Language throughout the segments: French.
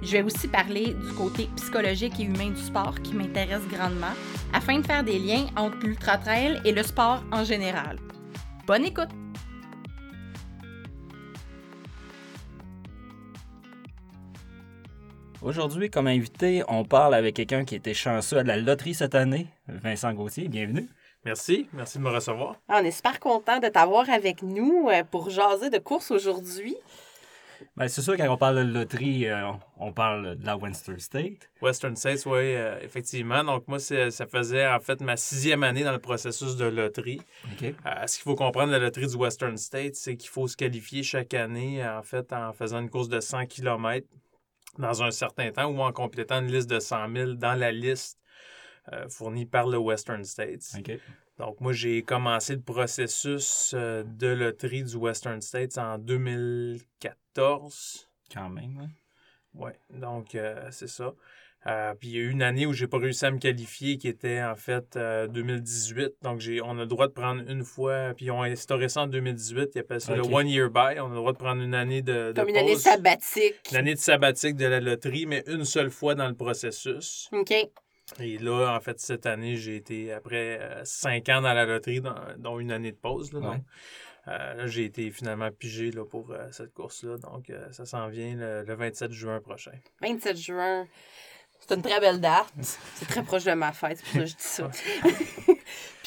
Je vais aussi parler du côté psychologique et humain du sport qui m'intéresse grandement afin de faire des liens entre l'ultra-trail et le sport en général. Bonne écoute! Aujourd'hui, comme invité, on parle avec quelqu'un qui était chanceux à la loterie cette année, Vincent Gauthier. Bienvenue. Merci, merci de me recevoir. Ah, on est super content de t'avoir avec nous euh, pour jaser de course aujourd'hui. Ben, c'est sûr, quand on parle de loterie, euh, on parle de la Western State. Western States, oui, euh, effectivement. Donc, moi, ça faisait en fait ma sixième année dans le processus de loterie. ce qu'il faut comprendre de la loterie du Western State, c'est qu'il faut se qualifier chaque année, en fait, en faisant une course de 100 km dans un certain temps ou en complétant une liste de 100 000 dans la liste fournie par le Western States. Donc, moi, j'ai commencé le processus euh, de loterie du Western States en 2014. Quand même, oui. Oui, donc euh, c'est ça. Euh, puis il y a eu une année où j'ai pas réussi à me qualifier, qui était en fait 2018. Donc j'ai, on a le droit de prendre une fois, puis ils ont instauré ça en 2018. Ils appellent ça le One Year Buy. On a le droit de prendre une année de, Comme une année sabbatique. Une année de sabbatique de la loterie, mais une seule fois dans le processus. OK. Et là, en fait, cette année, j'ai été après euh, cinq ans dans la loterie, dont une année de pause. Là, donc, euh, j'ai été finalement pigé là, pour euh, cette course-là. Donc, ça s'en vient le, 27 juin prochain. 27 juin. C'est une très belle date. C'est très proche de ma fête, c'est pour ça que je dis ça.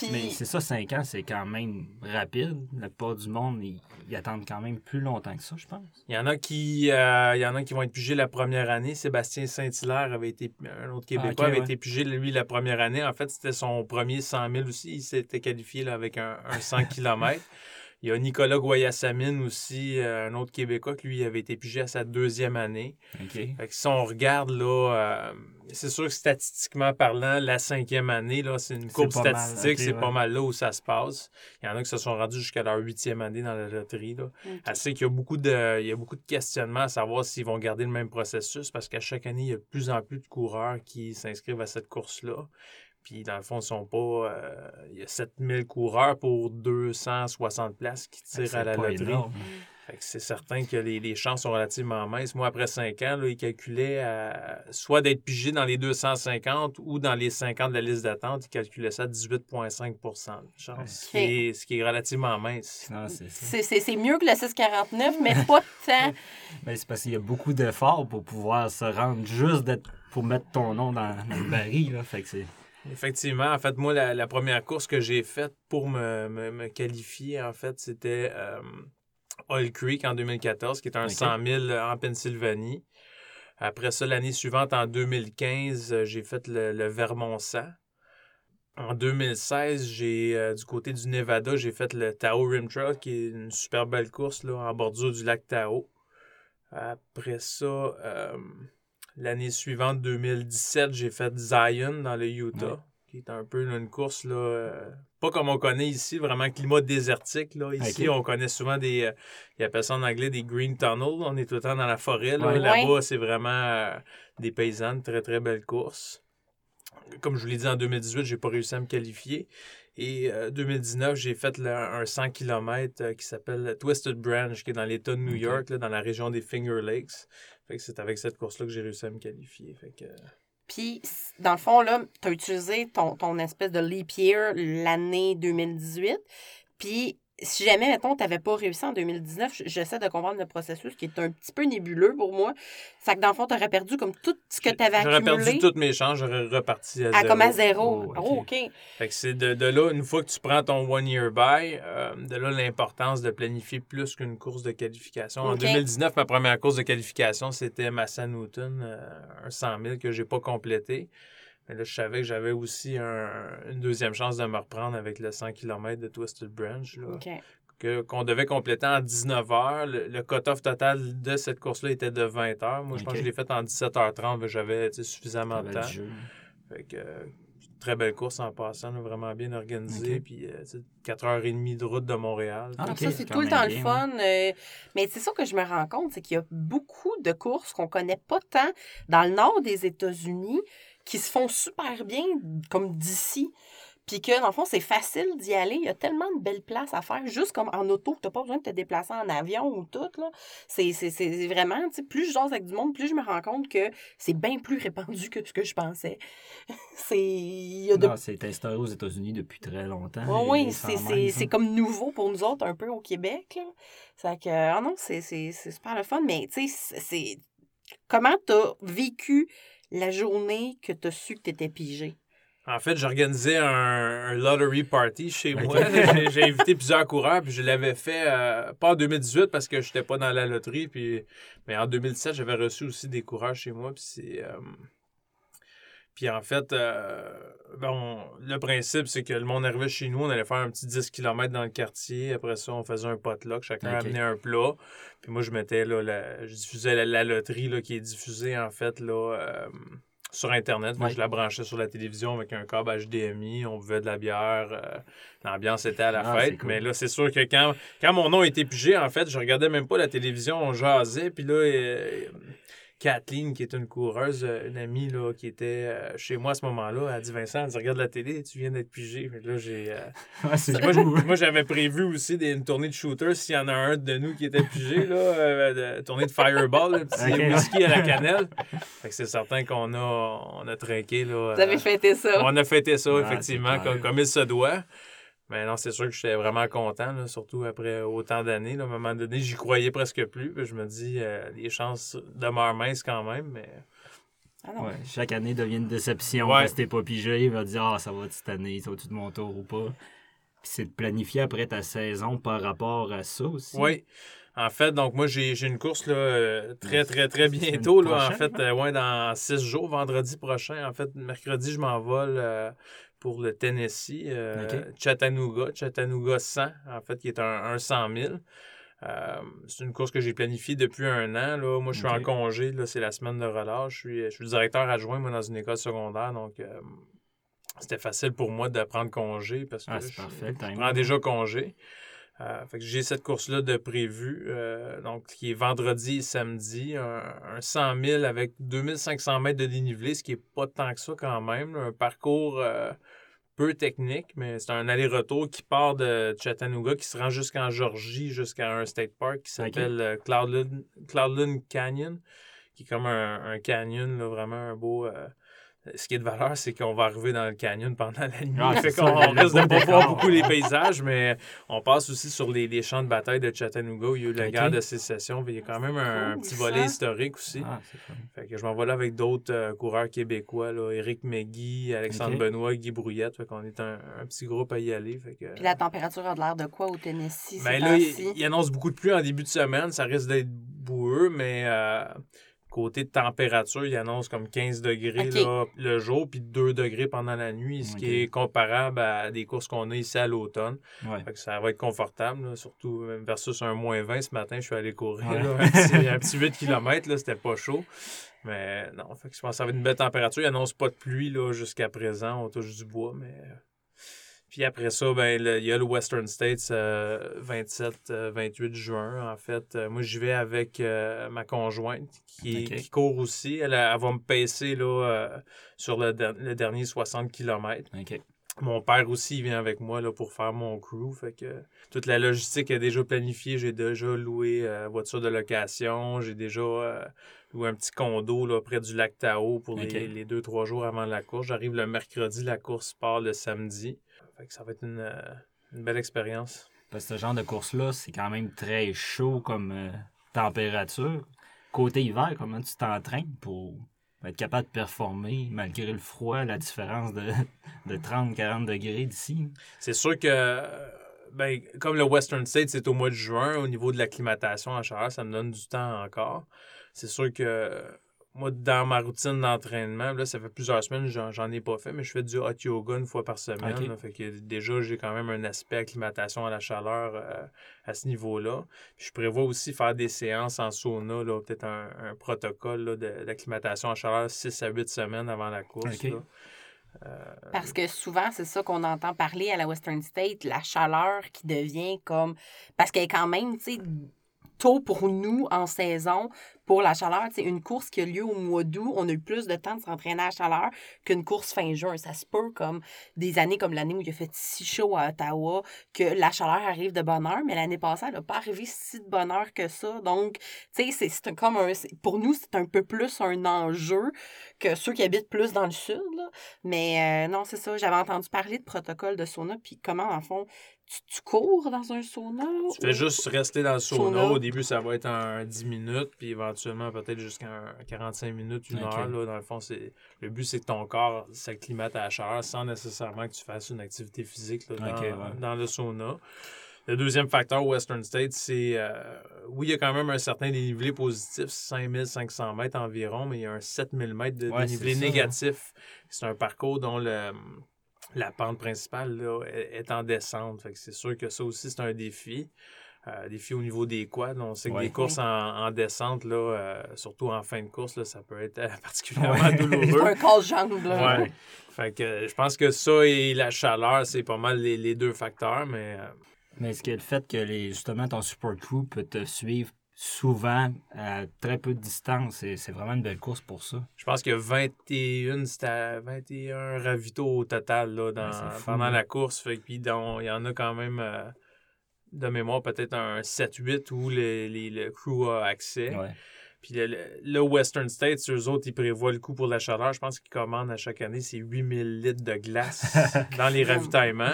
Mais c'est ça, 5 ans, c'est quand même rapide. La plupart du monde, ils, attendent quand même plus longtemps que ça, je pense. Il y en a qui, euh, il y en a qui vont être pigés la première année. Sébastien Saint-Hilaire avait été, un autre Québécois, avait été pigé, lui, la première année. En fait, c'était son premier 100 000 aussi. Il s'était qualifié là, avec un, 100 km. Il y a Nicolas Guayasamine aussi, euh, un autre Québécois, qui lui avait été pigé à sa deuxième année. Fait que si on regarde, là, euh, c'est sûr que statistiquement parlant, la cinquième année, là, c'est une courbe statistique, c'est pas mal là où ça se passe. Il y en a qui se sont rendus jusqu'à leur huitième année dans la loterie. Là. Okay. qu'il y a beaucoup de, il y a beaucoup de questionnements à savoir s'ils vont garder le même processus parce qu'à chaque année, il y a de plus en plus de coureurs qui s'inscrivent à cette course-là. Puis, dans le fond, ils sont pas. Euh, il y a 7000 coureurs pour 260 places qui tirent à la loterie. c'est certain que les, chances sont relativement minces. Moi, après 5 ans, là, ils calculaient soit d'être pigé dans les 250 ou dans les 50 de la liste d'attente. Ils calculaient ça à 18,5% de chance, ce, qui est, relativement mince. C'est mieux que le 649, mais pas tant. mais c'est parce qu'il y a beaucoup d'efforts pour pouvoir se rendre juste pour mettre ton nom dans, le baril. Là. Fait que c'est. Effectivement. En fait, moi, la, première course que j'ai faite pour me, qualifier, en fait, c'était euh, Oil Creek en 2014, qui est un 100 000 en Pennsylvanie. Après ça, l'année suivante, en 2015, euh, j'ai fait le, le Vermont-Sang. En 2016, j'ai euh, du côté du Nevada, j'ai fait le Tao Rim Trail, qui est une super belle course là, en bordure du lac Tao. Après ça, L'année suivante, 2017, j'ai fait Zion dans le Utah, qui est un peu une course, là, euh, pas comme on connaît ici, vraiment climat désertique. Là. Ici, on connaît souvent des. Euh, il appelle ça en anglais des green tunnels. On est tout le temps dans la forêt. Là. bas c'est vraiment euh, des paysannes. Très, très belle course. Comme je vous l'ai dit en 2018, j'ai pas réussi à me qualifier. Et 2019, j'ai fait un 100 km qui s'appelle Twisted Branch, qui est dans l'État de New York, là, dans la région des Finger Lakes c'est avec cette course-là que j'ai réussi à me qualifier. Puis, dans le fond, là, tu as utilisé ton, ton espèce de leap year l'année 2018. Puis, si jamais, mettons, tu n'avais pas réussi en 2019, j'essaie de comprendre le processus qui est un petit peu nébuleux pour moi. C'est que dans le fond, tu aurais perdu comme tout ce que tu avais accumulé. J'aurais perdu toutes mes chances, j'aurais reparti à, zéro. Comme à zéro. Oh, OK. Fait que c'est de, de, là, une fois que tu prends ton one-year buy, euh, de là l'importance de planifier plus qu'une course de qualification. En 2019, ma première course de qualification, c'était Massa Newton, euh, un 100 000 que j'ai pas complété. Mais là, je savais que j'avais aussi une deuxième chance de me reprendre avec le 100 km de Twisted Branch. Que, qu'on devait compléter en 19 heures. Le, cut-off total de cette course-là était de 20 heures. Moi, je pense que je l'ai fait en 17h30, j'avais suffisamment de temps. Fait que, Très belle course en passant, vraiment bien organisée. Puis 4h30 de route de Montréal. Ah, ça, c'est tout le temps le fun. mais c'est ça que je me rends compte, c'est qu'il y a beaucoup de courses qu'on connaît pas tant dans le nord des États-Unis qui se font super bien, comme d'ici. Puis que, dans le fond, c'est facile d'y aller. Il y a tellement de belles places à faire, juste comme en auto, tu n'as pas besoin de te déplacer en avion ou tout. C'est, vraiment, tu sais, plus je jase avec du monde, plus je me rends compte que c'est bien plus répandu que ce que je pensais. c'est. Non, c'est instauré aux États-Unis depuis très longtemps. oui, c'est, comme nouveau pour nous autres, un peu au Québec. Là. C'est que, ah non, c'est, super le fun, mais tu sais, c'est. Comment tu as vécu la journée que tu as su que tu étais pigé? En fait, j'organisais un, un, lottery party chez moi. J'ai invité plusieurs coureurs, puis je l'avais fait, euh, pas en 2018 parce que je n'étais pas dans la loterie, puis, mais en 2017, j'avais reçu aussi des coureurs chez moi. Puis, c'est, euh, puis en fait, euh, bon, le principe, c'est que le monde arrivait chez nous, on allait faire un petit 10 km dans le quartier. Après ça, on faisait un potluck, chacun amenait un plat. Puis moi, je mettais, là, la, je diffusais la, loterie là, qui est diffusée, en fait, là sur Internet. Je la branchais sur la télévision avec un câble HDMI. On buvait de la bière. Euh, l'ambiance était à la ah, fête. Mais là, c'est sûr que quand, quand mon nom était pigé, en fait, je regardais même pas la télévision. On jasait. Puis là, euh, Kathleen, qui est une coureuse, euh, une amie là, qui était euh, chez moi à ce moment-là, elle a dit Vincent, tu regardes la télé, tu viens d'être pigé. Mais là, j'ai. Euh, moi, j'avais prévu aussi des, une tournée de shooter s'il y en a un de nous qui était pigé, là, tournée de fireball, un petit whisky à la cannelle. Fait que c'est certain qu'on a, on a trinqué. Là, Vous avez fêté ça. On a fêté ça, effectivement, comme, comme il se doit. Mais non, c'est sûr que j'étais vraiment content, surtout après autant d'années. À un moment donné, j'y croyais presque plus. je me dis, euh, les chances demeurent minces quand même, mais. Ah chaque année devient une déception ouais. parce que t'es pas pigé. Il va dire Ah, ça va cette année, ça va-tu de mon tour ou pas? Puis c'est de planifier après ta saison par rapport à ça aussi. Oui. En fait, donc moi, j'ai une course là, euh, très, très, très bientôt. Là, en fait, euh, ouais, dans six jours, vendredi prochain. En fait, mercredi, je m'envole pour le Tennessee, euh, Chattanooga, Chattanooga 100, en fait, qui est un, 100 000. Euh, c'est une course que j'ai planifiée depuis un an. Là. Moi, je suis en congé. Là, c'est la semaine de relâche. Je suis, je suis le directeur adjoint moi, dans une école secondaire. Donc, euh, c'était facile pour moi de prendre congé parce que ah, je, prends déjà congé. Euh, j'ai cette course-là de prévu, euh, donc qui est vendredi et samedi, un, 100 000 avec 2500 mètres de dénivelé, ce qui n'est pas tant que ça quand même. Un parcours euh, peu technique, mais c'est un aller-retour qui part de Chattanooga, qui se rend jusqu'en Georgie, jusqu'à un state park qui s'appelle Cloudland, Canyon, qui est comme un, canyon, vraiment un beau ce qui est de valeur, c'est qu'on va arriver dans le canyon pendant la nuit. Ah, fait qu'on risque de pas voir beaucoup les paysages, mais on passe aussi sur les, champs de bataille de Chattanooga où il y a eu la guerre de sécession. Il y a quand même un, petit volet historique aussi. Ah, fait que je m'en vais là avec d'autres euh, coureurs québécois, là, Éric Megui, Alexandre Benoît, Guy Brouillette. Fait qu'on est un, petit groupe à y aller. Fait que, Puis la température a de l'air de quoi au Tennessee? Ben là, il, annonce beaucoup de pluie en début de semaine. Ça risque d'être boueux, mais... Euh, Côté de température, il annonce comme 15 degrés le jour, puis 2 degrés pendant la nuit, ce qui est comparable à des courses qu'on a ici à l'automne. Ça va être confortable, surtout versus un moins 20 ce matin, je suis allé courir. un, petit, 8 km, c'était pas chaud. Mais non, fait je pense que ça va être une belle température. Il annonce pas de pluie jusqu'à présent, on touche du bois, mais puis après ça, ben, il y a le Western States 27-28 euh, euh, juin. En fait, euh, moi, j'y vais avec ma conjointe qui, court aussi. Elle, va me pacer là, sur le, dernier 60 km. Mon père aussi il vient avec moi là, pour faire mon crew. Fait que toute la logistique est déjà planifiée. J'ai déjà loué voiture de location. J'ai déjà loué un petit condo là, près du lac Tao pour les, les deux, trois jours avant la course. J'arrive le mercredi, la course part le samedi ça va être euh, une, belle expérience. Parce que ce genre de course-là, c'est quand même très chaud comme euh, température. Côté hiver, comment tu t'entraînes pour être capable de performer malgré le froid, la différence de, de 30-40 degrés d'ici? C'est sûr que, ben, comme le Western State, c'est au mois de juin, au niveau de l'acclimatation en chaleur, ça me donne du temps encore. C'est sûr que moi, dans ma routine d'entraînement, là, ça fait plusieurs semaines, j'en ai pas fait, mais je fais du hot yoga une fois par semaine. fait que déjà, j'ai quand même un aspect acclimatation à la chaleur euh, à ce niveau-là. je prévois aussi faire des séances en sauna, peut-être un, protocole d'acclimatation à chaleur 6 à 8 semaines avant la course. Parce que souvent, c'est ça qu'on entend parler à la Western State, la chaleur qui devient comme. Parce qu'elle est quand même, tu sais, tôt pour nous en saison pour la chaleur. C'est une course qui a lieu au mois d'août. On a eu plus de temps de s'entraîner à la chaleur qu'une course fin juin. Ça se peut comme des années comme l'année où il a fait si chaud à Ottawa que la chaleur arrive de bonne heure, mais l'année passée, elle n'a pas arrivé si de bonne heure que ça. Donc, c'est comme un. Pour nous, c'est un peu plus un enjeu que ceux qui habitent plus dans le sud. Mais euh, non, c'est ça. J'avais entendu parler de protocole de sauna, puis comment, en fond, tu, cours dans un sauna? Tu fais juste rester dans le sauna. Au début, ça va être en 10 minutes, puis éventuellement, peut-être jusqu'à 45 minutes, une heure. Là, dans le fond, c'est le but, c'est que ton corps s'acclimate à la chaleur sans nécessairement que tu fasses une activité physique dans, le sauna. Le deuxième facteur Western State, c'est euh, oui, il y a quand même un certain dénivelé positif, 5500 mètres environ, mais il y a un 7000 mètres de dénivelé négatif. C'est un parcours dont le, la pente principale là, est en descente. c'est sûr que ça aussi, c'est un défi. Euh, défi au niveau des quads. On sait que des courses en, descente, là, euh, surtout en fin de course, là, ça peut être euh, particulièrement douloureux. un casse-jambe. Ouais. Fait que je pense que ça et la chaleur, c'est pas mal les, deux facteurs, mais... Mais est-ce que le fait que les, justement ton support crew peut te suivre souvent à très peu de distance. C'est vraiment une belle course pour ça. Je pense qu'il y a 21, 21 ravitaux au total là, dans, pendant la course. Fait, puis il y en a quand même, euh, de mémoire, peut-être un 7-8 où les, le crew a accès. Puis le, Western States, eux autres, ils prévoient le coût pour la chaleur. Je pense qu'ils commandent à chaque année, c'est 8000 litres de glace dans les ravitaillements.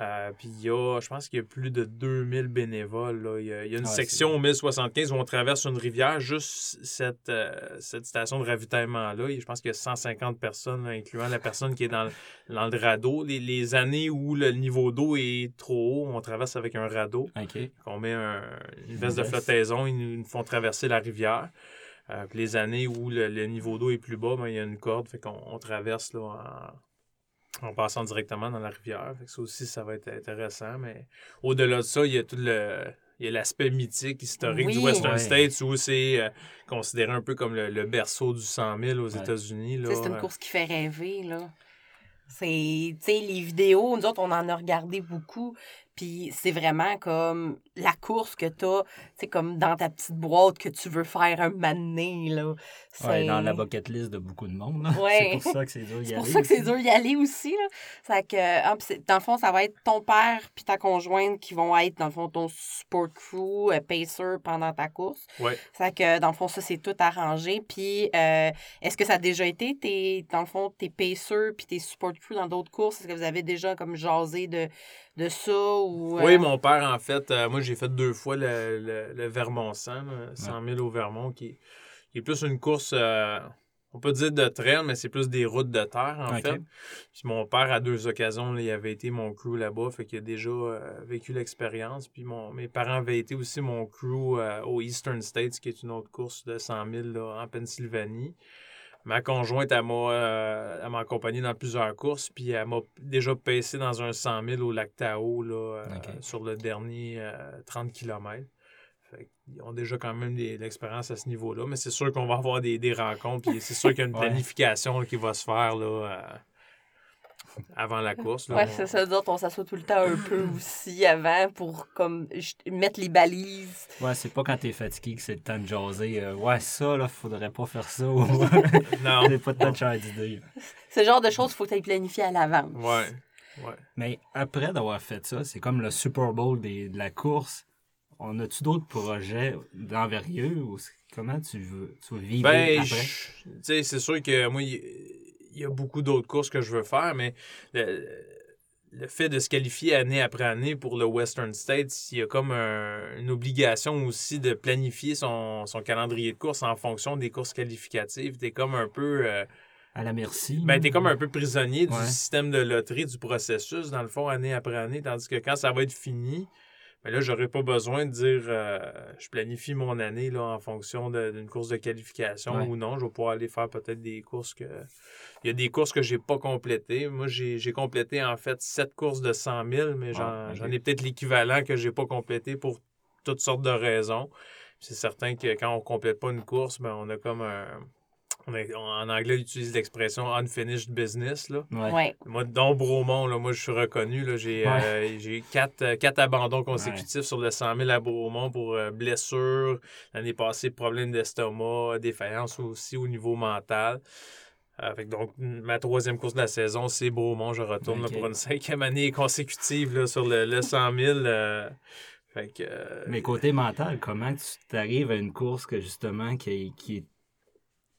Euh, puis il y a, je pense qu'il y a plus de 2000 bénévoles. Il, y a, une section au 1075 où on traverse une rivière, juste cette, euh, cette station de ravitaillement-là. Je pense qu'il y a 150 personnes, incluant la personne qui est dans, dans le radeau. Les, années où le niveau d'eau est trop haut, on traverse avec un radeau. On met une veste de flottaison, ils nous font traverser la rivière. Euh, les années où le, niveau d'eau est plus bas, ben, il y a une corde, fait qu'on on traverse là, en en passant directement dans la rivière. ça aussi, ça va être intéressant. Mais au-delà de ça, il y a tout le. Il y a l'aspect mythique, historique du Western States où c'est euh, considéré un peu comme le, berceau du 100 000 aux États-Unis. C'est une course qui fait rêver. là. C'est, les vidéos, nous autres, on en a regardé beaucoup. Puis c'est vraiment comme la course que tu as, c'est comme dans ta petite boîte que tu veux faire un mané, là. Ouais, dans la bucket list de beaucoup de monde. Ouais. c'est pour ça que c'est dur d'y aller. C'est pour ça que c'est dur d'y aller aussi, là. C'est que, ah, dans le fond, ça va être ton père puis ta conjointe qui vont être, dans le fond, ton support crew, euh, pacer pendant ta course. Ouais. C'est que, dans le fond, ça, c'est tout arrangé. Puis, euh, est-ce que ça a déjà été, tes, dans le fond, tes pacers puis tes support crew dans d'autres courses? Est-ce que vous avez déjà, comme, jasé de de ça? Ou, Oui, euh, mon père, en fait, euh, moi, j'ai fait deux fois le, le, le Vermont 100, 100 000 au Vermont, qui, est plus une course, euh, on peut dire de trail, mais c'est plus des routes de terre, en fait. Puis mon père, à deux occasions, il avait été mon crew là-bas, fait qu'il a déjà vécu l'expérience. Puis mon, mes parents avaient été aussi mon crew au Eastern States, qui est une autre course de 100 000 en Pennsylvanie. Ma conjointe, elle m'a, euh, accompagné dans plusieurs courses, puis elle m'a déjà passé dans un 100 000 au lac Tao, là, euh, sur le dernier 30 euh, km. ils ont déjà quand même de l'expérience à ce niveau-là, mais c'est sûr qu'on va avoir des, rencontres, puis c'est sûr qu'il y a une planification qui va se faire là, avant la course. Là, c'est ça. D'autres, on s'assoit tout le temps un peu aussi avant pour comme mettre les balises. Ouais, c'est pas quand t'es fatigué que c'est le temps de jaser. Euh, ouais, ça, là, faudrait pas faire ça. non. C'est pas de temps de changer d'idée. Le genre de choses qu'il faut que tu planifier à l'avance. Ouais. Ouais. Mais après d'avoir fait ça, c'est comme le Super Bowl des, de la course. On a-tu d'autres projets d'envergure ou comment tu veux, tu veux vivre ben, après? Tu sais, c'est sûr que moi, il y a beaucoup d'autres courses que je veux faire, mais le, fait de se qualifier année après année pour le Western States, il y a comme une obligation aussi de planifier son, calendrier de course en fonction des courses qualificatives. T'es comme un peu... Euh, à la merci. Ben, t'es comme un peu prisonnier du système de loterie, du processus, dans le fond, année après année, tandis que quand ça va être fini, mais là, j'aurais pas besoin de dire euh, je planifie mon année là, en fonction d'une course de qualification ou non. Je vais pouvoir aller faire peut-être des courses que. Il y a des courses que j'ai pas complétées. Moi, j'ai complété en fait sept courses de 100 000, mais ah, j'en ai peut-être l'équivalent que j'ai pas complété pour toutes sortes de raisons. C'est certain que quand on complète pas une course, ben, on a comme un on est- on- en anglais, ils utilisent l'expression unfinished business. Là. Ouais. Ouais. Moi, dans Bromont, là, moi, je suis reconnu. là, J'ai Ouais. euh, j'ai quatre, euh, quatre abandons consécutifs sur le 100 000 à Bromont pour euh, blessures. L'année passée, problème d'estomac, défaillance aussi au niveau mental. Euh, fait donc, ma troisième course de la saison, c'est Bromont. Je retourne là, pour une cinquième année consécutive là, sur le, le 100 000. euh, fait que, euh, Mais côté mental, comment tu t'arrives à une course que justement qui, qui est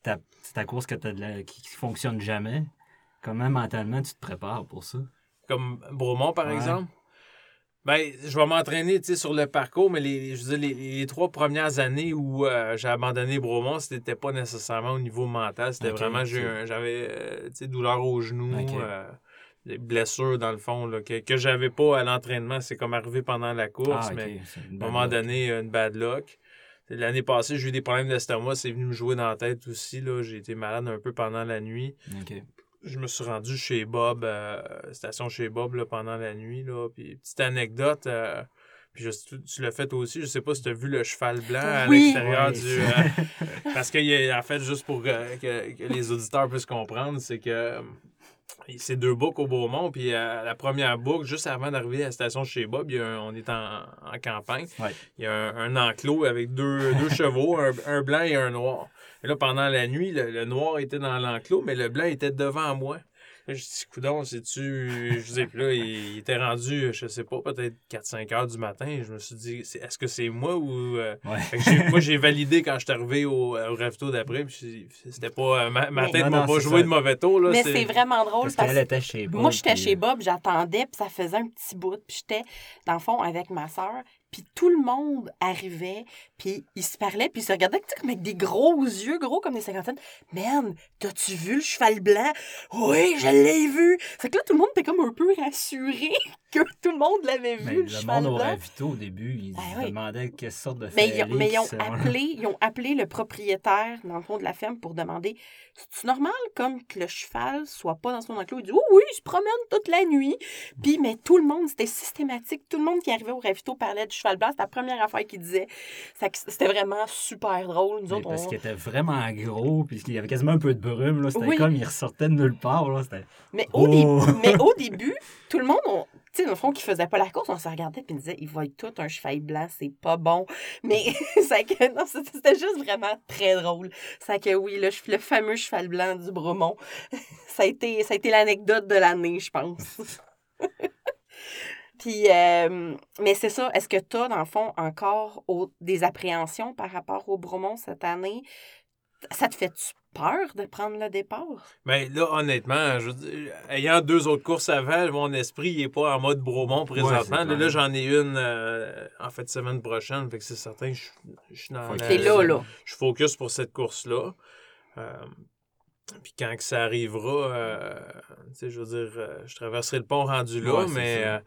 ta, c'est ta course que t'as de la- qui, qui fonctionne jamais? Comment mentalement tu te prépares pour ça? comme Bromont, par Ouais. exemple. Ben, je vais m'entraîner sur le parcours, mais les, je veux dire, les, les trois premières années où euh, j'ai abandonné Bromont, c'était pas nécessairement au niveau mental. C'était vraiment, j'avais euh, douleur au genou, euh, des blessures dans le fond, là, que, que j'avais pas à l'entraînement. C'est comme arrivé pendant la course, Ah, mais à un moment donné, une bad luck. L'année passée, j'ai eu des problèmes d'estomac, c'est venu me jouer dans la tête aussi. J'ai été malade un peu pendant la nuit je me suis rendu chez Bob, euh, station chez Bob là, pendant la nuit. Là, puis petite anecdote, euh, puis je- tu, tu l'as fait aussi, je sais pas si tu as vu le cheval blanc à Oui. l'extérieur du. euh, parce que, en fait, juste pour que, que- que les auditeurs puissent comprendre, c'est que euh, c'est deux boucles au Beaumont, puis euh, la première boucle, juste avant d'arriver à la station chez Bob, il y a un- on est en, en campagne. Ouais. Il y a un, un enclos avec deux, deux chevaux, un, un blanc et un noir. Et là, pendant la nuit, le, le noir était dans l'enclos, mais le blanc était devant moi. Je dis, coudon, c'est-tu. Je sais, puis là, il, il était rendu, je sais pas, peut-être 4-5 heures du matin. Je me suis dit, est-ce que c'est moi ou. euh, Ouais. moi, j'ai validé quand je suis arrivé au, au ravito d'après, puis c'était pas. euh, Ma, ma tête m'a pas joué ça. de mauvais tour, là. Mais c'est- c'est vraiment drôle Parce parce, qu'elle était chez Bob. Moi, j'étais puis- chez Bob, j'attendais, puis ça faisait un petit bout, puis j'étais, dans le fond, avec ma soeur, puis tout le monde arrivait, puis ils se parlaient, puis ils se regardaient comme avec des gros yeux, gros comme des cinquantaines. Man, t'as-tu vu le cheval blanc? Oui, je l'ai vu! Fait que là, tout le monde était comme un peu rassuré que tout le monde l'avait Mais vu, le, le cheval monde au ravito, au début, ils Ah se oui. demandaient quelle sorte de Mais, ils, mais ils ont appelé, ils ont appelé le propriétaire, dans le fond, de la ferme pour demander C'est-tu normal comme que le cheval soit pas dans son enclos? Il dit Oui, oui, il se promène toute la nuit. Puis, mais tout le monde, c'était systématique. Tout le monde qui arrivait au ravito parlait du cheval blanc. C'était la première affaire qu'il disait. Ça que C'était vraiment super drôle. Nous Mais autres, parce on- qu'il était vraiment gros, puis qu'il y avait quasiment un peu de brume. C'était Oui. comme il ressortait de nulle part. Là. Mais, au Oh! début, mais au début, tout le monde, on- tu sais, dans le fond, qui faisait pas la course, on se regardait et on disait, il va être tout un cheval blanc, c'est pas bon. Mais ça que, non, c'était juste vraiment très drôle. Ça que oui, le, le fameux cheval blanc du Bromont, ça a été, ça a été l'anecdote de l'année, je pense. Puis, euh, mais c'est ça, est-ce que tu as, dans le fond, encore au- des appréhensions par rapport au Bromont cette année? Ça te fait-tu peur de prendre le départ? Mais Ben, là, honnêtement, je veux dire, ayant deux autres courses avant, mon esprit n'est pas en mode Bromont présentement. là, j'en ai une euh, en fait semaine prochaine. Fait que c'est certain que je, je suis dans la- là, là. Je focus pour cette course-là. Euh, puis quand que ça arrivera, euh, je veux dire, euh, je traverserai le pont rendu là, Ouais, mais euh,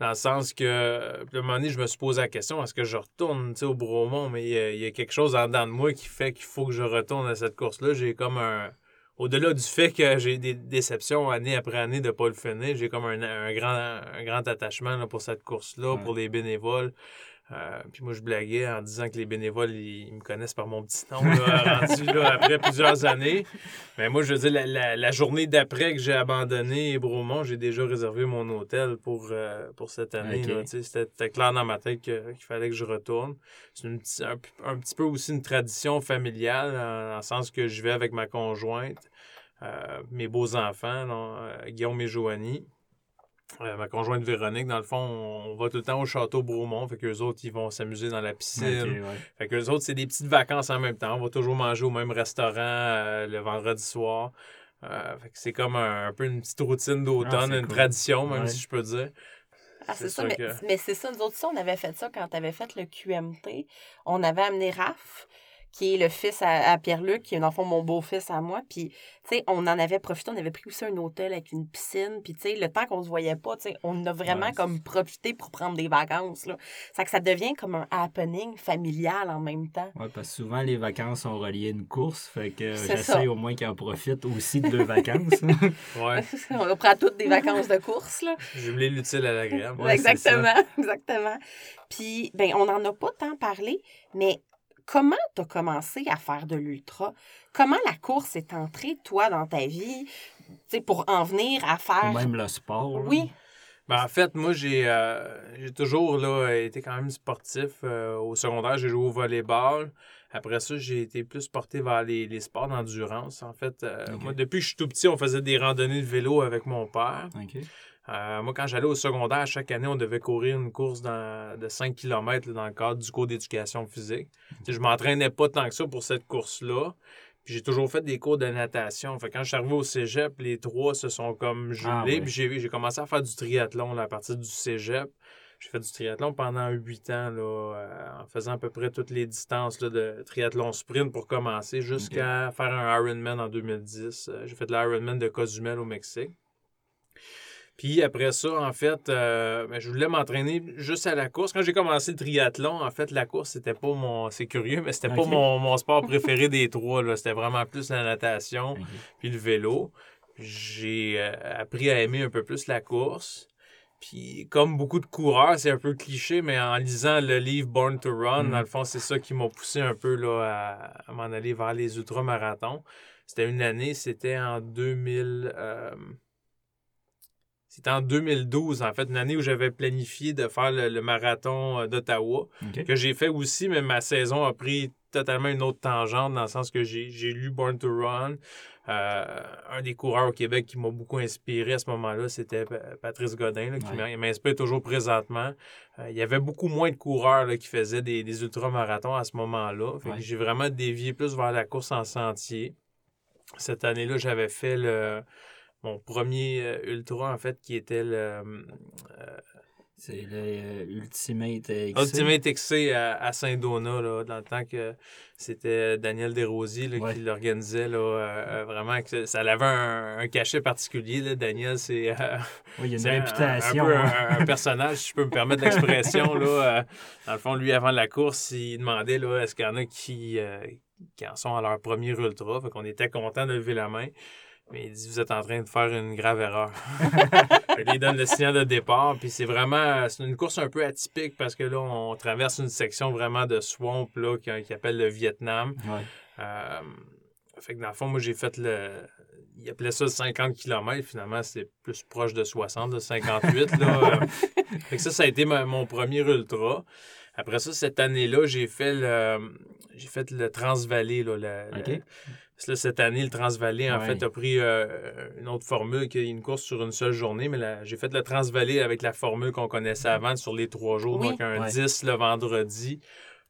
dans le sens que, puis à un moment donné, je me suis posé la question, est-ce que je retourne au Bromont? Mais il y, a- il y a quelque chose en dedans de moi qui fait qu'il faut que je retourne à cette course-là. J'ai comme un... Au-delà du fait que j'ai des déceptions année après année de ne pas le finir, j'ai comme un, un grand, un grand attachement là, pour cette course-là, Ouais. pour les bénévoles. Euh, puis moi, je blaguais en disant que les bénévoles, ils, ils me connaissent par mon petit nom, là, rendu là, après plusieurs années. Mais moi, je veux dire, la, la- la journée d'après que j'ai abandonné Bromont, j'ai déjà réservé mon hôtel pour, euh, pour cette année. C'était clair dans ma tête qu'il fallait que je retourne. C'est un, un petit peu aussi une tradition familiale, en- dans le sens que je vais avec ma conjointe, euh, mes beaux-enfants, euh, Guillaume et Joanie. Euh, ma conjointe Véronique, dans le fond, on, on va tout le temps au château Bromont. Fait qu'eux autres, ils vont s'amuser dans la piscine. Ok, ouais. Fait que les autres, c'est des petites vacances en même temps. On va toujours manger au même restaurant euh, le vendredi soir. Euh, fait que c'est comme un, un peu une petite routine d'automne, Ah, une cool. tradition, même Ouais. si je peux dire. Ah, c'est ça, sûr mais, que- mais c'est ça, nous autres, ça, on avait fait ça quand tu avais fait le QMT. On avait amené Raph, qui est le fils à, à Pierre-Luc, qui est dans le fond mon beau-fils à moi. Puis, tu sais, on en avait profité, on avait pris aussi un hôtel avec une piscine. Puis, tu sais, le temps qu'on se voyait pas, tu sais, on a vraiment Ouais, comme profité pour prendre des vacances, là. Ça que ça devient comme un happening familial en même temps. Ouais, parce que souvent, les vacances sont reliées à une course. Fait que j'essaie au moins qu'ils en profitent aussi de leurs vacances. Ouais, on reprend toutes des vacances de course, là. jumeler l'utile à l'agréable. Ouais, exactement, exactement. Puis, ben, on n'en a pas tant parlé, mais comment tu as commencé à faire de l'ultra? Comment la course est entrée, toi, dans ta vie, pour en venir à faire... Ou même le sport. là? Oui. Ben, en fait, moi, j'ai euh, j'ai toujours là, été quand même sportif. Euh, au secondaire, j'ai joué au volleyball. Après ça, j'ai été plus porté vers les, les sports d'endurance. En fait, euh, moi, depuis que je suis tout petit, on faisait des randonnées de vélo avec mon père. OK. Euh, moi, quand j'allais au secondaire, chaque année, on devait courir une course dans- de 5 km dans le cadre du cours d'éducation physique. Tu sais, Je m'entraînais pas tant que ça pour cette course-là. Puis j'ai toujours fait des cours de natation. Fait quand je suis arrivé au cégep, les trois se sont comme. Ah ouais. Puis j'ai, commencé à faire du triathlon là, à partir du cégep. J'ai fait du triathlon pendant huit ans, là, euh, en faisant à peu près toutes les distances là, de triathlon sprint pour commencer, jusqu'à faire un Ironman en 2010. Euh, j'ai fait l'Ironman de Cozumel au Mexique. Puis après ça, en fait, euh, ben, je voulais m'entraîner juste à la course. Quand j'ai commencé le triathlon, en fait, la course, c'était pas mon. C'est curieux, mais c'était pas mon, mon sport préféré des trois. là. C'était vraiment plus la natation puis le vélo. J'ai euh, appris à aimer un peu plus la course. Puis comme beaucoup de coureurs, c'est un peu cliché, mais en lisant le livre Born to Run, Mm. dans le fond, c'est ça qui m'a poussé un peu là, à, à m'en aller vers les ultramarathons. C'était une année, c'était en 2000... euh, c'était en 2012, en fait, une année où j'avais planifié de faire le, le marathon euh, d'Ottawa que j'ai fait aussi, mais ma saison a pris totalement une autre tangente dans le sens que j'ai j'ai lu Born to Run. Euh, un des coureurs au Québec qui m'a beaucoup inspiré à ce moment-là, c'était Pa- Patrice Godin, là, qui Ouais. m'inspire toujours présentement. Euh, il y avait beaucoup moins de coureurs là, qui faisaient des, des ultramarathons à ce moment-là. Fait que Ouais. J'ai vraiment dévié plus vers la course en sentier. Cette année-là, j'avais fait le, mon premier euh, ultra, en fait, qui était le euh, C'est le euh, Ultimate XC. Ultimate XC à, à Saint-Donat, là, dans le temps que c'était Daniel Desrosiers là, Ouais. qui l'organisait. Là, euh, vraiment, que ça avait un, un cachet particulier. Là. Daniel, c'est euh, Oui, il y a une un- réputation. Un, peu hein. un, personnage, si je peux me permettre l'expression. là. Euh, dans le fond, lui, avant la course, il demandait là, est-ce qu'il y en a qui, qui en sont à leur premier ultra. Fait qu'on était content de lever la main. Mais il dit Vous êtes en train de faire une grave erreur. Il donne le signal de départ. Puis c'est vraiment c'est une course un peu atypique parce que là, on traverse une section vraiment de swamp là, qui, qui appelle le Vietnam. Ouais. Euh, fait que dans le fond, moi, j'ai fait le. Il appelait ça 50 km. Finalement, c'est plus proche de 60, de 58. Là. Fait que ça, ça a été ma- mon premier ultra. Après ça, cette année-là, j'ai fait le. J'ai fait le Transvalley. Là. Cette année, le Transvalley, en Ouais. fait, a pris euh, une autre formule, qui est une course sur une seule journée, mais là, j'ai fait le Transvalley avec la formule qu'on connaissait avant sur les trois jours. Oui. Donc, un Ouais. 10 le vendredi,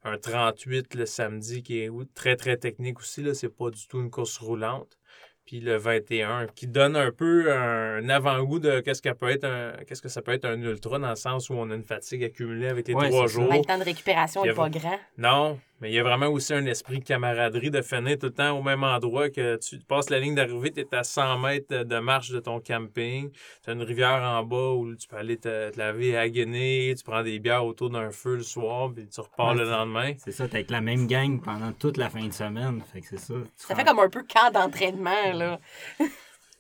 un 38 le samedi, qui est très, très technique aussi. Là, c'est pas du tout une course roulante. Puis le 21, qui donne un peu un avant-goût de qu'est-ce que, peut être un, qu'est-ce que ça peut être un ultra, dans le sens où on a une fatigue accumulée avec les Ouais, trois jours. Le temps de récupération n'est pas grand. Non, mais il y a vraiment aussi un esprit de camaraderie de finir tout le temps au même endroit que tu passes la ligne d'arrivée, tu es à 100 mètres de marche de ton camping, tu as une rivière en bas où tu peux aller te, te laver à Guinée, tu prends des bières autour d'un feu le soir, puis tu repars Ouais, le lendemain. C'est ça, t'es avec la même gang pendant toute la fin de semaine. Fait que c'est ça. Ça rends- fait comme un peu camp d'entraînement, là.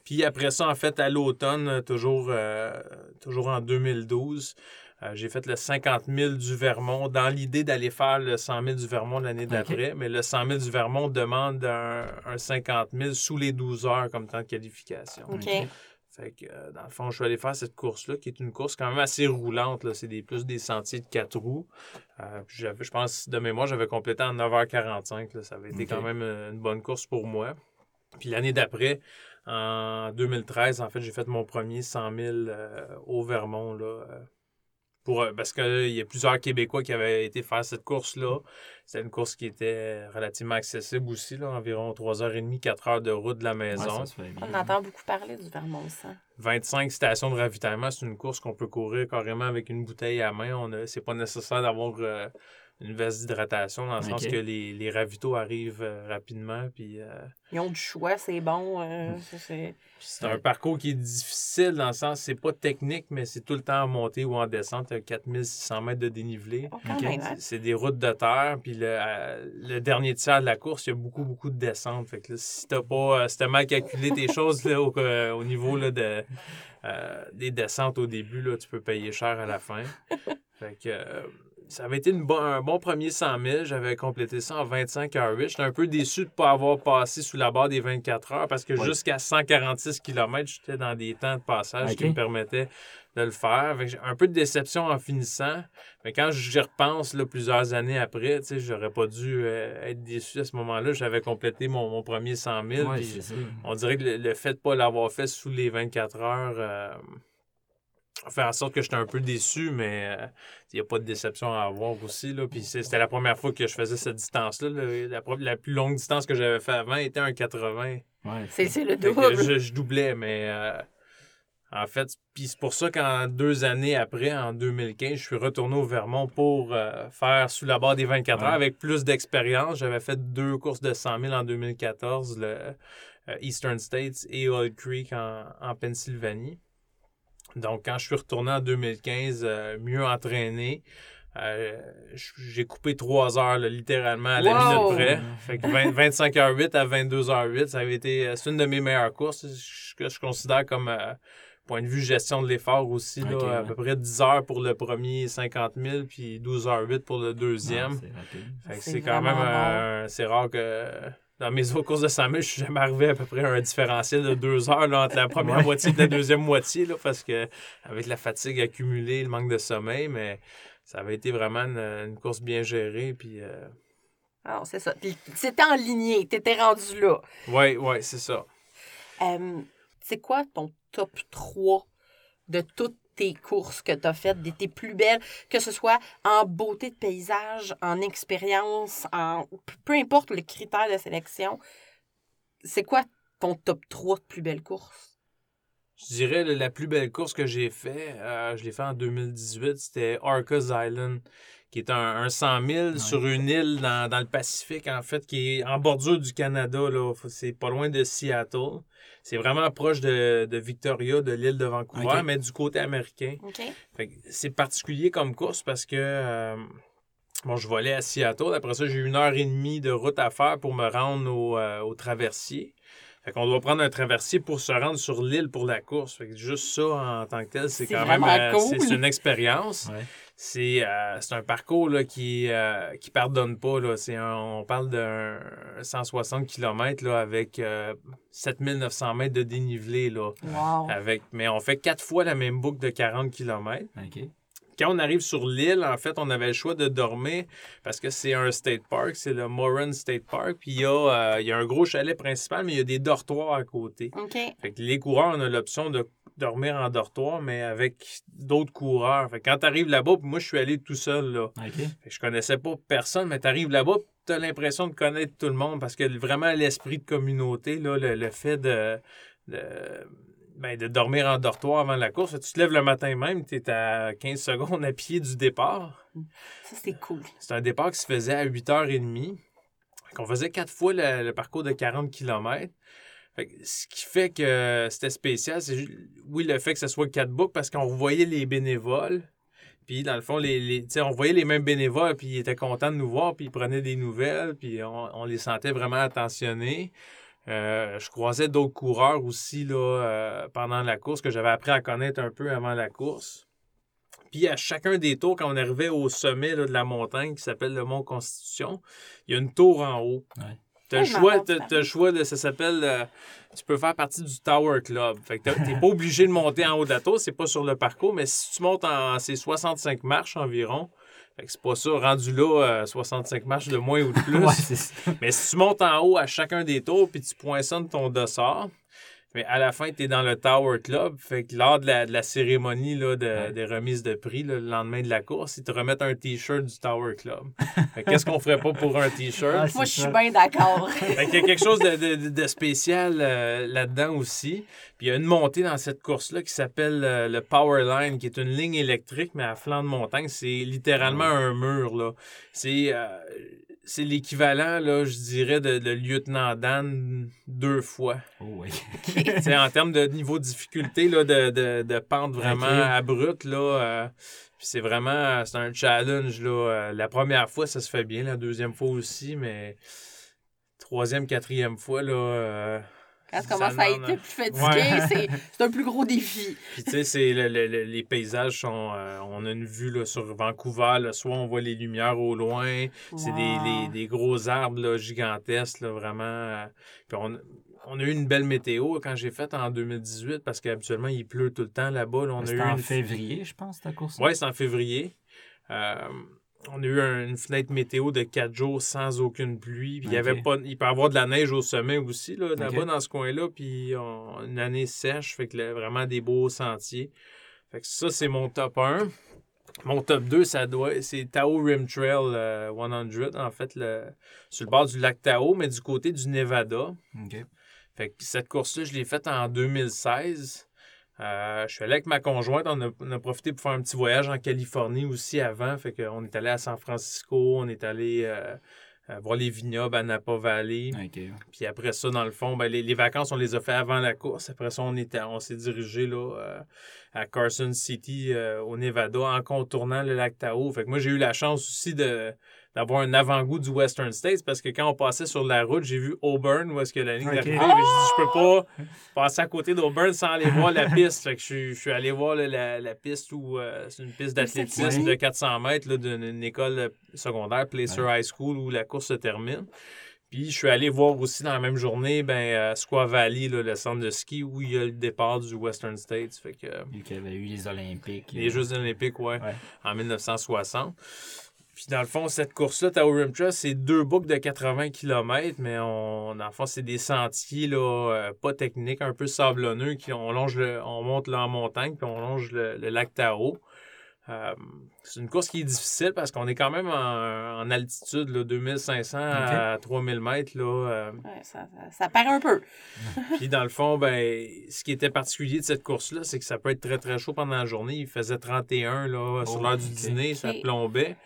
Puis après ça, en fait, à l'automne, toujours, euh, toujours en 2012, euh, j'ai fait le 50 000 du Vermont dans l'idée d'aller faire le 100 000 du Vermont l'année d'après. Mais le 100 000 du Vermont demande un, un 50 000 sous les 12 heures comme temps de qualification. OK. Ok. Fait que, euh, dans le fond, je suis allé faire cette course-là, qui est une course quand même assez roulante. là. C'est des, plus des sentiers de quatre roues. Euh, puis j'avais, je pense, de mémoire, j'avais complété en 9h45. là. Ça avait été quand même une bonne course pour moi. Puis l'année d'après, en 2013, en fait, j'ai fait mon premier 100 000 euh, au Vermont. Là, euh, pour, euh, parce qu'il y a plusieurs Québécois qui avaient été faire cette course-là. C'était une course qui était relativement accessible aussi, là, environ 3h30, 4 heures de route de la maison. On entend beaucoup parler du Vermont, ça. 25 stations de ravitaillement, c'est une course qu'on peut courir carrément avec une bouteille à main. On a, c'est pas nécessaire d'avoir euh, une veste d'hydratation dans le sens que les, les ravitaux arrivent euh, rapidement. Puis, euh, Ils ont du choix, c'est bon. euh, Mm. c'est... un parcours qui est difficile dans le sens, c'est pas technique, mais c'est tout le temps en montée ou en descente. Il y a 4600 mètres de dénivelé. Oh, hein? C'est- des routes de terre, puis le, euh, le dernier tiers de la course, il y a beaucoup, beaucoup de descentes. Fait que là, si t'as pas, euh, si t'as mal calculé tes choses là, au, euh, au niveau là, de, euh, des descentes au début, là, tu peux payer cher à la fin. Fait que, euh, ça avait été une bon- un bon premier 100 000. J'avais complété ça en 25 heures 8. J'étais un peu déçu de ne pas avoir passé sous la barre des 24 heures parce que Ouais. jusqu'à 146 km, j'étais dans des temps de passage qui me permettaient de le faire. Un peu de déception en finissant. Mais quand j'y repense là, plusieurs années après, tu sais, j'aurais pas dû euh, être déçu à ce moment-là. J'avais complété mon, mon premier 100 000. Ouais, puis c'est ça. on dirait que le, le fait de ne pas l'avoir fait sous les 24 heures euh, fait en sorte que j'étais un peu déçu, mais euh, il n'y a pas de déception à avoir aussi. Là. Puis c'était la première fois que je faisais cette distance-là. là. La, plus longue distance que j'avais fait avant était un 80. Ouais, C'est c'est le double. je, je doublais, mais euh, en fait, puis c'est pour ça qu'en deux années après, en 2015, je suis retourné au Vermont pour euh, faire sous la barre des 24 heures Ouais. avec plus d'expérience. J'avais fait deux courses de 100 000 en 2014, le euh, Eastern States et Old Creek en, en Pennsylvanie. Donc, quand je suis retourné en 2015, euh, mieux entraîné, euh, j'ai coupé trois heures, là, littéralement, à la Wow! minute près. Fait que 20 25h08 à 22h08, ça avait été... euh, C'est une de mes meilleures courses, je- que je considère comme, euh, point de vue gestion de l'effort aussi, là, à ouais. peu près 10 heures pour le premier 50 000, puis 12h08 pour le deuxième. Ouais, c'est rapide. Fait que C'est c'est quand même vraiment euh, c'est rare que dans mes autres courses de 100 000, je suis jamais arrivé à peu près à un différentiel de deux heures là, entre la première moitié et la deuxième moitié là, parce que avec la fatigue accumulée, le manque de sommeil, mais ça avait été vraiment une, une course bien gérée. Puis euh, Alors, c'est ça. Puis c'était en lignée, t'étais rendu là. ouais, ouais, c'est ça. Euh, c'est quoi ton top 3 de toutes tes courses que tu as faites, des tes plus belles, que ce soit en beauté de paysage, en expérience, en peu importe le critère de sélection, c'est quoi ton top 3 de plus belles courses? Je dirais la- la plus belle course que j'ai fait, euh, je l'ai fait en 2018, c'était Arcos Island, qui est un, un 100 000 sur une île dans, dans le Pacifique, en fait, qui est en bordure du Canada. là. C'est pas loin de Seattle. C'est vraiment proche de, de Victoria, de l'île de Vancouver, mais du côté américain. OK? Fait que c'est particulier comme course parce que euh, bon, je volais à Seattle. Après ça, j'ai eu une heure et demie de route à faire pour me rendre au, euh, au traversier. Fait qu'on doit prendre un traversier pour se rendre sur l'île pour la course. Fait que juste ça, en tant que tel, c'est C'est quand même euh, cool. c'est- c'est une expérience. Ouais. C'est euh, c'est un parcours là, qui euh, qui pardonne pas. Là. C'est un- on parle d'un 160 km là, avec euh, 7900 mètres de dénivelé. Là, Wow! avec, mais on fait quatre fois la même boucle de 40 km quand on arrive sur l'île, en fait, on avait le choix de dormir parce que c'est un state park, c'est le Moran State Park. Puis il y, a, euh, il y a un gros chalet principal, mais il y a des dortoirs à côté. Fait que les coureurs, on a l'option de dormir en dortoir, mais avec d'autres coureurs. Fait que quand tu arrives là-bas, puis moi, je suis allé tout seul, là. OK. Fait que je connaissais pas personne, mais tu arrives là-bas, tu as l'impression de connaître tout le monde parce que vraiment l'esprit de communauté, là, le, le fait de, de, ben, de dormir en dortoir avant la course, tu te lèves le matin même, tu es à 15 secondes à pied du départ. Ça, c'est cool. C'est un départ qui se faisait à 8h30. On faisait quatre fois le, le parcours de 40 km. Ce qui fait que c'était spécial, c'est oui le fait que ce soit quatre boucles parce qu'on voyait les bénévoles. Puis dans le fond, les, on voyait les mêmes bénévoles, puis ils étaient contents de nous voir, puis ils prenaient des nouvelles, puis on, les sentait vraiment attentionnés. Euh, je croisais d'autres coureurs aussi là, euh, pendant la course que j'avais appris à connaître un peu avant la course. Puis à chacun des tours, quand on arrivait au sommet de la montagne qui s'appelle le Mont Constitution, il y a une tour en haut. T'as le choix, t'as, le choix de, ça s'appelle, euh, tu peux faire partie du Tower Club. Fait que t'es pas obligé de monter en haut de la tour, c'est pas sur le parcours, mais si tu montes en, c'est 65 marches environ. Fait que c'est pas ça, rendu là, euh, 65 marches de moins ou de plus. Ouais. Mais si tu montes en haut à chacun des tours puis tu poinçonnes ton dossard, mais à la fin, tu es dans le Tower Club. Fait que lors de la, de la cérémonie là, de, Ouais. des remises de prix, là, le lendemain de la course, ils te remettent un T-shirt du Tower Club. Qu'est-ce qu'on ferait pas pour un T-shirt? Ah, Moi, je suis bien d'accord. Fait qu'il y a quelque chose de, de- de spécial euh, là-dedans aussi. Puis il y a une montée dans cette course-là qui s'appelle euh, le Power Line, qui est une ligne électrique, mais à flanc de montagne. C'est littéralement un mur. là. C'est euh, c'est l'équivalent, là, je dirais, de, de lieutenant Dan deux fois. Oh, oui. En termes de niveau de difficulté, là, de, de, de pente vraiment Ok. abrupte, là. euh, puis c'est vraiment, c'est un challenge, là. Euh, La première fois, ça se fait bien, la deuxième fois aussi, mais troisième, quatrième fois, là, euh, Quand tu commences à être plus fatigué, Ouais. c'est un plus gros défi. Puis tu sais, c'est le- le- le- les paysages sont. euh, on a une vue là, sur Vancouver. Là, soit on voit les lumières au loin. C'est des, gros arbres là, gigantesques, là, vraiment. euh, Puis on, on a eu une belle météo quand j'ai fait en 2018 parce qu'habituellement il pleut tout le temps là-bas. là. on a eu C'était en une février, je pense, ta course. Oui, c'est en février. Euh, on a eu un- une fenêtre météo de 4 jours sans aucune pluie. Puis il y avait pas, il peut y avoir de la neige au sommet aussi, là, là-bas dans ce coin-là. Puis on- une année sèche, fait que là, vraiment des beaux sentiers. Fait que ça, c'est mon top 1. Mon top 2, ça doit, c'est Tao Rim Trail euh, 100, en fait, le, sur le bord du lac Tao, mais du côté du Nevada. Fait que cette course-là, je l'ai faite en 2016. Euh, je suis allé avec ma conjointe. On a, on a profité pour faire un petit voyage en Californie aussi avant. Fait qu'on est allé à San Francisco. On est allé euh, euh, voir les vignobles à Napa Valley. Puis après ça, dans le fond, ben, les, les vacances, on les a fait avant la course. Après ça, on, était, on s'est dirigé là, euh, à Carson City, euh, au Nevada, en contournant le lac Tahoe. Fait que moi, j'ai eu la chance aussi de d'avoir un avant-goût du Western States parce que quand on passait sur la route, j'ai vu Auburn où est-ce que la ligne Ok. d'arrivée. Que J'ai dit, je peux pas passer à côté d'Auburn sans aller voir la piste. Fait que je, suis- je suis allé voir là, la, la piste où euh, c'est une piste d'athlétisme de 400 mètres là, d'une école secondaire, Placer High School, où la course se termine. Puis je suis allé voir aussi dans la même journée ben, Squaw Valley, là, le centre de ski où il y a le départ du Western States. Fait que, euh, Vu qu'il y avait eu les Olympiques. les euh, Jeux olympiques, ouais, Ouais. en 1960. Puis dans le fond, cette course-là, Tower Rim c'est deux boucles de 80 km, mais on, dans le fond, c'est des sentiers là, euh, pas techniques, un peu sablonneux, qui on longe le, on monte là en montagne, puis on longe le, le lac Tao. Euh, c'est une course qui est difficile parce qu'on est quand même en, en altitude, là, 2500 à 3000 mètres. Là, euh, Ouais, ça, ça, ça paraît un peu. puis dans le fond, ben, ce qui était particulier de cette course-là, c'est que ça peut être très très chaud pendant la journée. Il faisait 31 là, sur Oh, l'heure du dîner, ça plombait.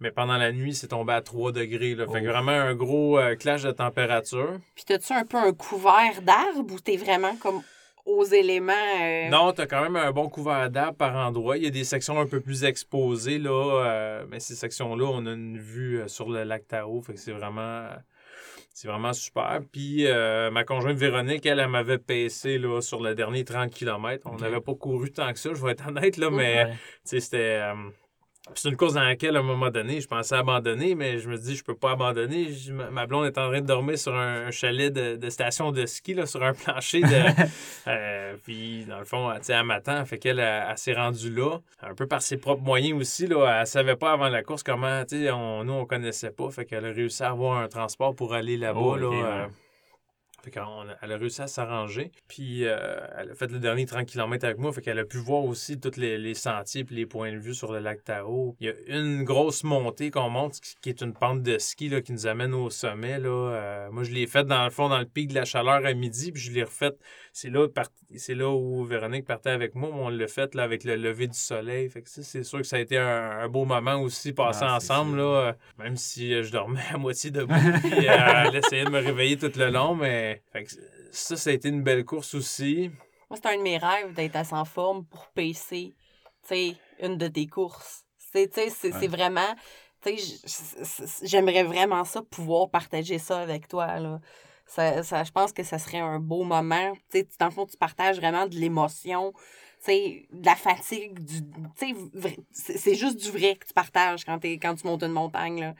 Mais pendant la nuit, c'est tombé à 3 degrés. Là. Fait que Oh. vraiment un gros euh, clash de température. Puis t'as-tu un peu un couvert d'arbres ou t'es vraiment comme aux éléments? euh, Non, t'as quand même un bon couvert d'arbres par endroit. Il y a des sections un peu plus exposées, là. euh, mais ces sections-là, on a une vue euh, sur le lac Tao. Fait que c'est vraiment. C'est vraiment super. Puis euh, ma conjointe Véronique, elle, elle m'avait paissé là, sur le dernier 30 km. On n'avait pas couru tant que ça, je vais être honnête, là, mais Ouais. tu c'était. C'est une course dans laquelle, à un moment donné, je pensais abandonner, mais je me dis, je peux pas abandonner. Je- ma blonde est en train de dormir sur un, un chalet de, de station de ski, là, sur un plancher. De, euh, puis, dans le fond, elle m'attend. Fait qu'elle, elle, elle s'est rendue là, un peu par ses propres moyens aussi. Là, elle savait pas avant la course comment, on- nous, on connaissait pas. Fait qu'elle a réussi à avoir un transport pour aller là-bas. Oh, là, ouais. euh, a- elle a réussi à s'arranger. Puis euh, elle a fait le dernier 30 km avec moi. Fait qu'elle a pu voir aussi tous les, les sentiers puis les points de vue sur le lac Tao. Il y a une grosse montée qu'on monte qui- est une pente de ski là, qui nous amène au sommet. Là. Euh, moi, je l'ai faite dans le fond, dans le pic de la chaleur à midi. Puis je l'ai refaite. C'est là, c'est là où Véronique partait avec moi. mais on l'a fait là, avec le lever du soleil. Fait que ça, c'est sûr que ça a été un, un beau moment aussi passé Ah, ensemble. Là, même si euh, je dormais à moitié debout. puis euh, elle essayait de me réveiller tout le long. Mais fait que ça, ça a été une belle course aussi. Moi, c'est un de mes rêves d'être assez en forme pour pacer, tu sais, une de tes courses. C'est, tu Ouais. vraiment, tu j'aimerais vraiment ça, pouvoir partager ça avec toi, là. Ça, ça, je pense que ça serait un beau moment. Tu sais, dans le fond, tu partages vraiment de l'émotion, tu de la fatigue, du, tu c'est juste du vrai que tu partages quand, quand tu montes une montagne, là.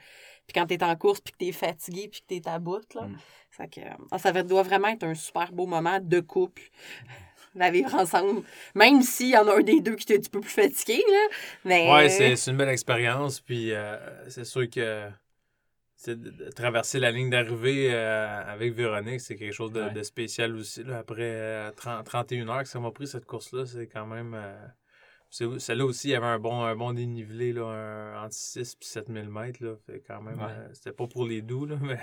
Puis quand t'es en course, puis que t'es fatigué, puis que t'es à bout, là. Mm. Fait que, ah, ça doit vraiment être un super beau moment de couple la vivre ensemble. Même s'il y en a un des deux qui est un petit peu plus fatigué, là. Mais... Ouais, c'est c'est une belle expérience. Puis euh, c'est sûr que de traverser la ligne d'arrivée euh, avec Véronique, c'est quelque chose de, Ouais. de spécial aussi. là. Après euh, 30 31 heures que ça m'a pris cette course-là, c'est quand même. Euh, Celle-là aussi, il y avait un bon, un bon dénivelé là, un- entre 6 et 7000 mètres. Là, fait quand même, Ouais. euh, c'était pas pour les doux, là, mais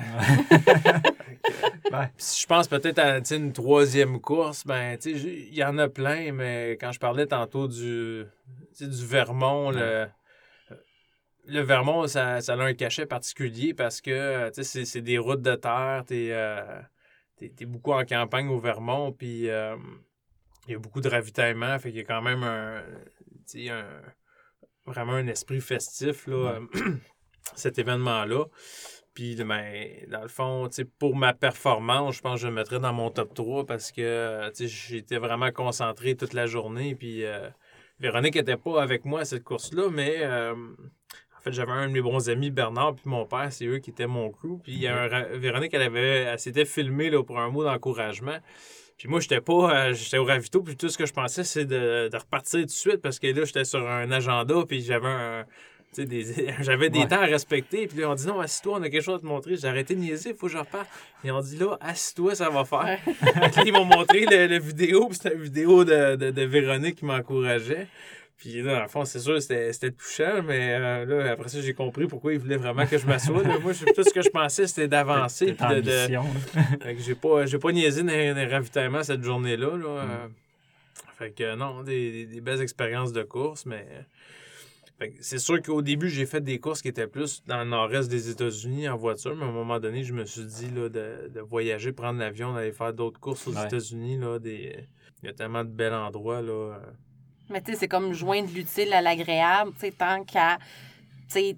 Ouais. si je pense peut-être à tu une troisième course, ben, tu il y en a plein, mais quand je parlais tantôt du, tu du Vermont, le, le Vermont, ça, ça a un cachet particulier parce que tu c'est, c'est des routes de terre, t'es, euh, t'es, t'es beaucoup en campagne au Vermont, puis euh, il y a beaucoup de ravitaillement, fait qu'il y a quand même un, tu un- vraiment un esprit festif, là, cet événement-là. Puis, ben, dans le fond, pour ma performance, je pense que je me mettrais dans mon top 3 parce que, j'étais vraiment concentré toute la journée. Puis, euh, Véronique n'était pas avec moi à cette course-là, mais euh, en fait, j'avais un de mes bons amis, Bernard, puis mon père, c'est eux qui étaient mon crew. Puis, il y a un ra- Véronique, elle, avait, elle s'était filmée là, pour un mot d'encouragement. Puis moi, j'étais pas, euh, j'étais au ravito, puis tout ce que je pensais, c'est de, de repartir tout de suite parce que là, j'étais sur un agenda, puis j'avais un. Des, j'avais des Ouais. temps à respecter. Puis là, on dit non, assis-toi, on a quelque chose à te montrer. J'ai arrêté de niaiser, il faut que je reparte. Et on dit là, assis-toi, ça va faire. Puis ils m'ont montré le vidéo, puis c'était une vidéo de, de, de Véronique qui m'encourageait. Puis là, dans le fond, c'est sûr, c'était c'était touchant, mais euh, là, après ça, j'ai compris pourquoi ils voulaient vraiment que je m'assoie. Moi, je- tout ce que je pensais, c'était d'avancer. De, de- que j'ai pas, pas niaisé les ravitaillements cette journée-là. Là. Mm. Euh, Fait que non, des, des- des belles expériences de course, mais. Fait que c'est sûr qu'au début, j'ai fait des courses qui étaient plus dans le nord-est des États-Unis en voiture, mais à un moment donné, je me suis dit là, de, de voyager, prendre l'avion, d'aller faire d'autres courses aux Ouais. États-Unis. Des... Il y a tellement de bels endroits. Là. Mais tu sais, c'est comme joindre l'utile à l'agréable, tu sais, tant qu'à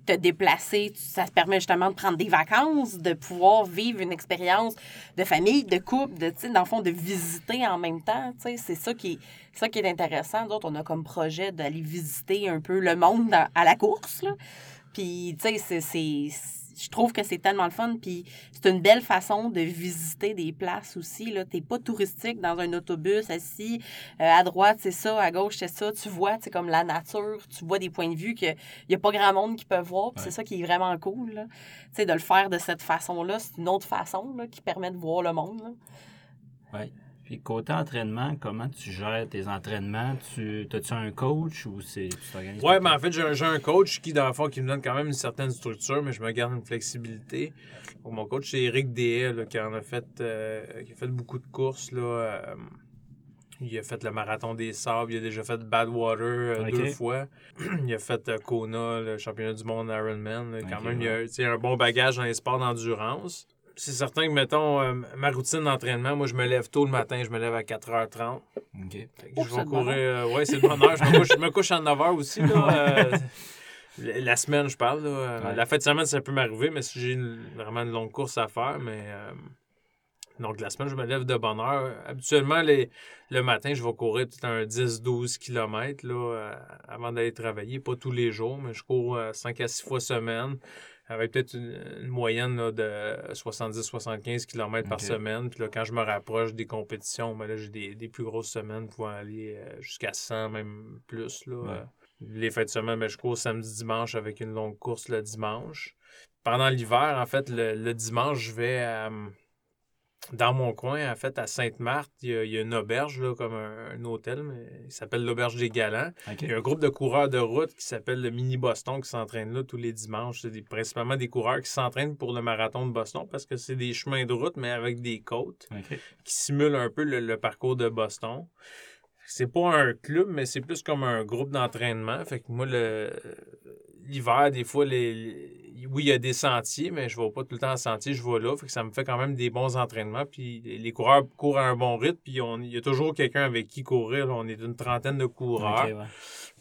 te déplacer, ça te permet justement de prendre des vacances, de pouvoir vivre une expérience de famille, de couple, de, dans le fond, de visiter en même temps, c'est ça qui est, ça qui est intéressant. Nous autres, on a comme projet d'aller visiter un peu le monde dans- à la course, là. Puis, tu sais, c'est... Je trouve que c'est tellement le fun. Puis c'est une belle façon de visiter des places aussi. Tu n'es pas touristique dans un autobus assis. euh, à droite, c'est ça. À gauche, c'est ça. Tu vois, c'est comme la nature. Tu vois des points de vue qu'il n'y a pas grand monde qui peut voir. Ouais. c'est ça qui est vraiment cool. Tu sais, de le faire de cette façon-là, c'est une autre façon là, qui permet de voir le monde. là. Ouais. Puis côté entraînement, comment tu gères tes entraînements? Tu as-tu un coach ou c'est tu t'organises Ouais, mais en fait, j'ai un, coach qui, dans le fond, qui me donne quand même une certaine structure, mais je me garde une flexibilité. Mon coach, c'est Eric Dehaye, là, qui en a fait, euh, qui a fait beaucoup de courses. Là, euh, il a fait le marathon des sables, il a déjà fait Badwater euh, deux fois. il a fait Kona, le championnat du monde Ironman. là. Quand même, il a un bon bagage dans les sports d'endurance. C'est certain que, mettons, euh, ma routine d'entraînement, moi, je me lève tôt le matin, je me lève à 4h30. OK. Oh, je vais courir. euh, ouais, c'est le bonheur. Je me couche, je me couche à 9 h aussi. Là, euh, la- semaine, je parle. Là, Euh, Ouais. La fin de semaine, ça peut m'arriver, mais si j'ai une- vraiment une longue course à faire. Mais euh, donc, la semaine, je me lève de bonne heure. Habituellement, les, le matin, je vais courir peut-être un 10-12 km là, euh, avant d'aller travailler. Pas tous les jours, mais je cours 5 à 6 fois semaine. Avec peut-être une, une moyenne là, de 70-75 km par semaine. Puis là, quand je me rapproche des compétitions, ben là, j'ai des, des plus grosses semaines pouvant aller euh, jusqu'à 100, même plus. Là, Ouais. Euh, Les fêtes de semaine, ben, je cours samedi-dimanche avec une longue course le dimanche. Pendant l'hiver, en fait, le, le dimanche, je vais à, dans mon coin, en fait, à Sainte-Marthe. Il y, a, il y a une auberge, là, comme un, un hôtel, mais il s'appelle l'Auberge des Galants. Il y a un groupe de coureurs de route qui s'appelle le Mini Boston qui s'entraîne là tous les dimanches. C'est des- principalement des coureurs qui s'entraînent pour le marathon de Boston parce que c'est des chemins de route, mais avec des côtes qui simulent un peu le, le parcours de Boston. C'est pas un club, mais c'est plus comme un groupe d'entraînement. Fait que moi, le l'hiver, des fois, les- oui, il y a des sentiers, mais je vais pas tout le temps en sentier, je vais là. Fait que ça me fait quand même des bons entraînements. Puis les coureurs courent à un bon rythme, puis on- il y a toujours quelqu'un avec qui courir. là. On est une trentaine de coureurs. Ouais.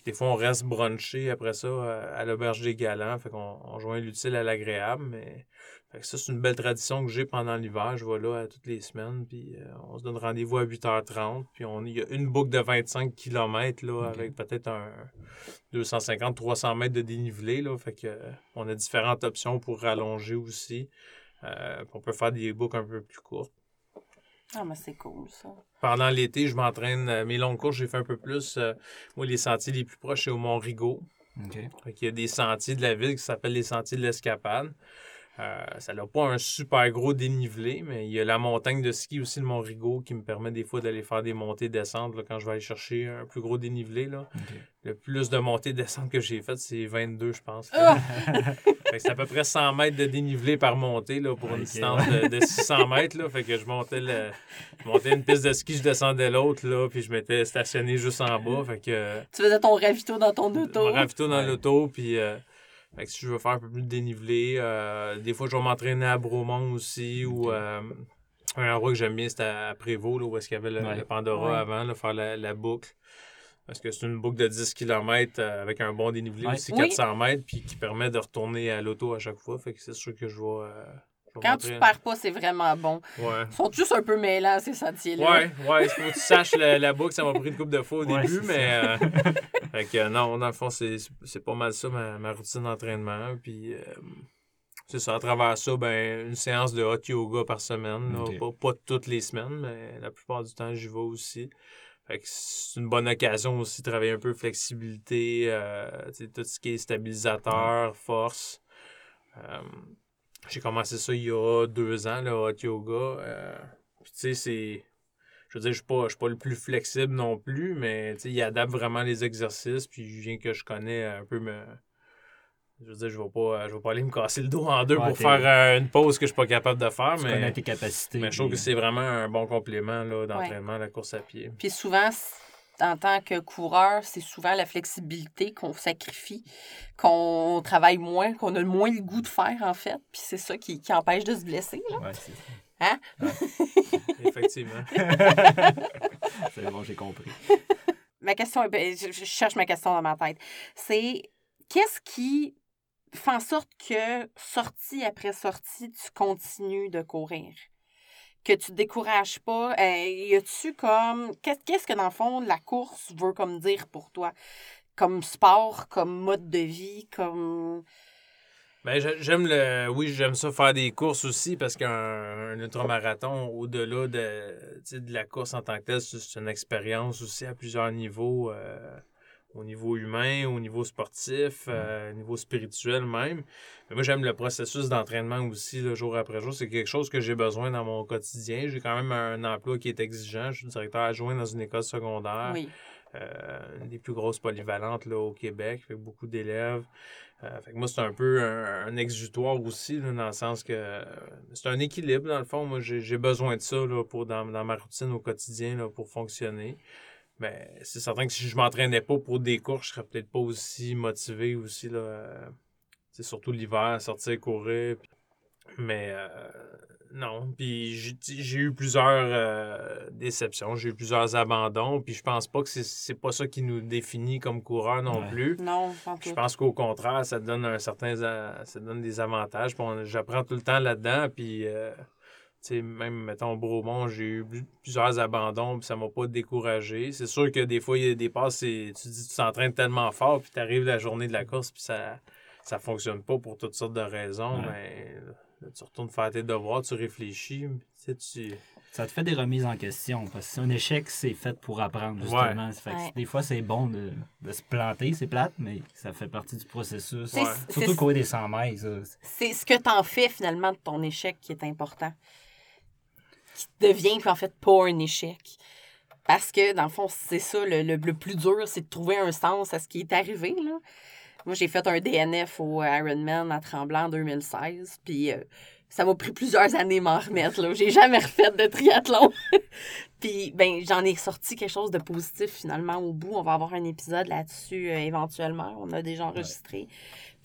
Des fois, on reste brunché après ça euh, à l'auberge des Galants. Fait qu'on on joint l'utile à l'agréable. Mais fait que ça, c'est une belle tradition que j'ai pendant l'hiver. Je vais là euh, toutes les semaines. Puis euh, on se donne rendez-vous à 8h30. Puis on, il y a une boucle de 25 km là, avec peut-être un 250-300 mètres de dénivelé. Là, fait que, euh, on a différentes options pour rallonger aussi. Euh, on peut faire des boucles un peu plus courtes. Ah, mais c'est cool, ça. Pendant l'été, je m'entraîne. euh, mes longues courses, j'ai fait un peu plus. euh, moi, les sentiers les plus proches, c'est au Mont-Rigaud. OK. Fait qu'il y a des sentiers de la ville qui s'appellent les sentiers de l'Escapade. Euh, ça n'a pas un super gros dénivelé, mais il y a la montagne de ski aussi, le Mont-Rigaud, qui me permet des fois d'aller faire des montées descentes là, quand je vais aller chercher un plus gros dénivelé. Là. Le plus de montées descentes que j'ai faites, c'est 22, je pense. Ah! Fait que c'est à peu près 100 mètres de dénivelé par montée là, pour une distance de, de 600 mètres. Là. Fait que je montais, le, je montais une piste de ski, je descendais l'autre, là, puis je m'étais stationné juste en bas. Fait que, Tu faisais ton ravito dans ton auto. mon ravito dans Ouais. l'auto, puis euh, fait que si je veux faire un peu plus de dénivelé, euh, des fois je vais m'entraîner à Bromont aussi, ou euh, un endroit que j'aime bien, c'était à Prévost, là, où est-ce qu'il y avait le, Ouais. le Pandora Ouais. avant, là, faire la, la boucle. Parce que c'est une boucle de 10 km avec un bon dénivelé Ouais. aussi, Oui. 400 mètres, puis qui permet de retourner à l'auto à chaque fois. Fait que c'est sûr que je vais. Quand tu perds pas, c'est vraiment bon. Ouais. Ils sont juste un peu mêlants, ces sentiers-là. Ouais, ouais, il faut que tu saches la, la boucle, ça m'a pris une couple de fois au Ouais, début, mais. euh, fait que non, dans le fond, c'est c'est pas mal ça, ma, ma routine d'entraînement. Puis. euh, c'est ça, à travers ça, ben, une séance de hot yoga par semaine. là. Pas, pas toutes les semaines, mais la plupart du temps, j'y vais aussi. Fait que c'est une bonne occasion aussi de travailler un peu flexibilité, euh, tout ce qui est stabilisateur, force. Euh, j'ai commencé ça il y a deux ans, le hot yoga. euh, puis tu sais, c'est. Je veux dire, je suis pas, je suis pas le plus flexible non plus, mais tu sais, il adapte vraiment les exercices, puis je viens que je connais un peu me. Je veux dire, je vais pas, je vais pas aller me casser le dos en deux Ouais, pour faire euh, une pause que je suis pas capable de faire, Tu mais. connais tes capacités. Mais je trouve que puis- c'est vraiment un bon complément là, d'entraînement, la course à pied. Puis souvent, en tant que coureur, c'est souvent la flexibilité qu'on sacrifie, qu'on travaille moins, qu'on a le moins le goût de faire, en fait. Puis c'est ça qui, qui empêche de se blesser. Là. Ouais, c'est Hein? Effectivement. c'est bon, j'ai compris. Ma question, est- ben, je, je cherche ma question dans ma tête. C'est qu'est-ce qui fait en sorte que, sortie après sortie, tu continues de courir? Que tu te décourages pas? Euh, y a-tu comme. Qu'est- Qu'est-ce que, dans le fond, la course veut comme dire pour toi? Comme sport, comme mode de vie, comme. Ben, j'ai- j'aime le. Oui, j'aime ça faire des courses aussi parce qu'un un ultramarathon, au-delà de, de la course en tant que telle, c'est c'est une expérience aussi à plusieurs niveaux. euh, au niveau humain, au niveau sportif, euh, au niveau spirituel même. Mais moi, j'aime le processus d'entraînement aussi, le jour après jour. C'est quelque chose que j'ai besoin dans mon quotidien. J'ai quand même un emploi qui est exigeant. Je suis directeur adjoint dans une école secondaire. Oui. Euh, une des plus grosses polyvalentes là, au Québec, avec beaucoup d'élèves. Euh, fait que moi, c'est un peu un, un exutoire aussi, là, dans le sens que euh, c'est un équilibre, dans le fond. Moi, j'ai j'ai besoin de ça là, pour, dans, dans ma routine au quotidien là, pour fonctionner. Mais c'est certain que si je m'entraînais pas pour des cours, je serais peut-être pas aussi motivé aussi. Là, euh, tu sais, surtout l'hiver, sortir courir. puis- Mais euh, non. Puis j'ai j'ai eu plusieurs euh, déceptions, j'ai eu plusieurs abandons. Puis je pense pas que c'est- c'est pas ça qui nous définit comme coureur non Ouais. plus. Non, Je pense qu'au contraire, ça donne un certain ça donne des avantages. Puis on- J'apprends tout le temps là-dedans. Puis euh, sais, même mettons au Bromont, j'ai eu plusieurs abandons, puis ça m'a pas découragé. C'est sûr que des fois, il y a des passes, c'est- tu dis tu t'entraînes tellement fort, puis tu arrives la journée de la course, puis ça ça fonctionne pas pour toutes sortes de raisons. Ouais. Mais là, tu retournes faire tes devoirs, tu réfléchis, tu sais, tu Ça te fait des remises en question parce qu'un échec, c'est fait pour apprendre, justement. Fait que Ouais. Des fois, c'est bon de, de se planter, c'est plate, mais ça fait partie du processus. Surtout c'est- courir des 100 mètres. C'est ce que t'en fais finalement de ton échec qui est important. Qui devient en fait pas un échec. Parce que dans le fond, c'est ça, le, le- le plus dur, c'est de trouver un sens à ce qui est arrivé. Là. Moi, j'ai fait un DNF au Ironman à Tremblant en 2016. Puis euh, ça m'a pris plusieurs années m'en remettre. Là. J'ai jamais refait de triathlon. puis ben, j'en ai sorti quelque chose de positif finalement au bout. On va avoir un épisode là-dessus euh, éventuellement. On a déjà enregistré.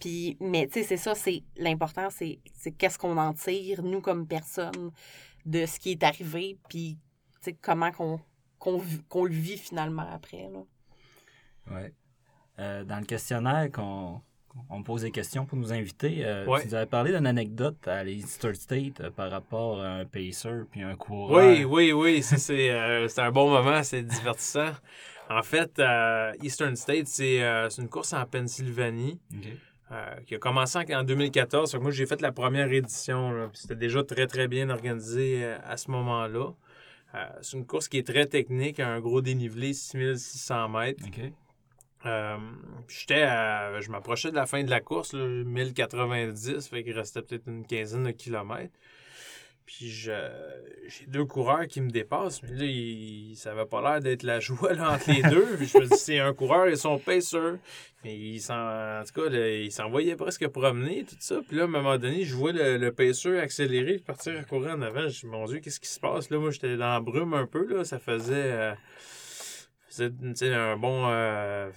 Puis, mais tu sais, c'est ça, c'est l'important, c'est c'est qu'est-ce qu'on en tire, nous, comme personne, de ce qui est arrivé, puis tu sais, comment qu'on qu'on vi- qu'on le vit finalement après. Là. Ouais. Euh, dans le questionnaire qu'on on pose des questions pour nous inviter, euh, Ouais. tu nous avais parlé d'une anecdote à l'Easter State euh, par rapport à un pacer puis un coureur. Oui, oui, oui. ça, C'est euh, c'est un bon moment, c'est divertissant. En fait, euh, Eastern State, c'est euh, c'est une course en Pennsylvanie Ok. Euh, qui a commencé en, en 2014. Fait que moi, j'ai fait la première édition. C'était déjà très, très bien organisé euh, à ce moment-là. Euh, c'est une course qui est très technique, un gros dénivelé, 6600 mètres. Ok. Puis j'étais à- je m'approchais de la fin de la course, là, 1090, fait qu'il restait peut-être une quinzaine de kilomètres. Puis j'ai deux coureurs qui me dépassent, mais là, il, ça avait pas l'air d'être la joie entre les deux. Puis je me dis, c'est un coureur et son pacer. Mais il en tout cas, là, il s'envoyait presque promener, tout ça. Puis là, à un moment donné, je vois le, le pacer accélérer partir à courir en avant. Je dis, mon Dieu, qu'est-ce qui se passe? Là, moi, j'étais dans la brume un peu, là. Ça faisait... euh, un bon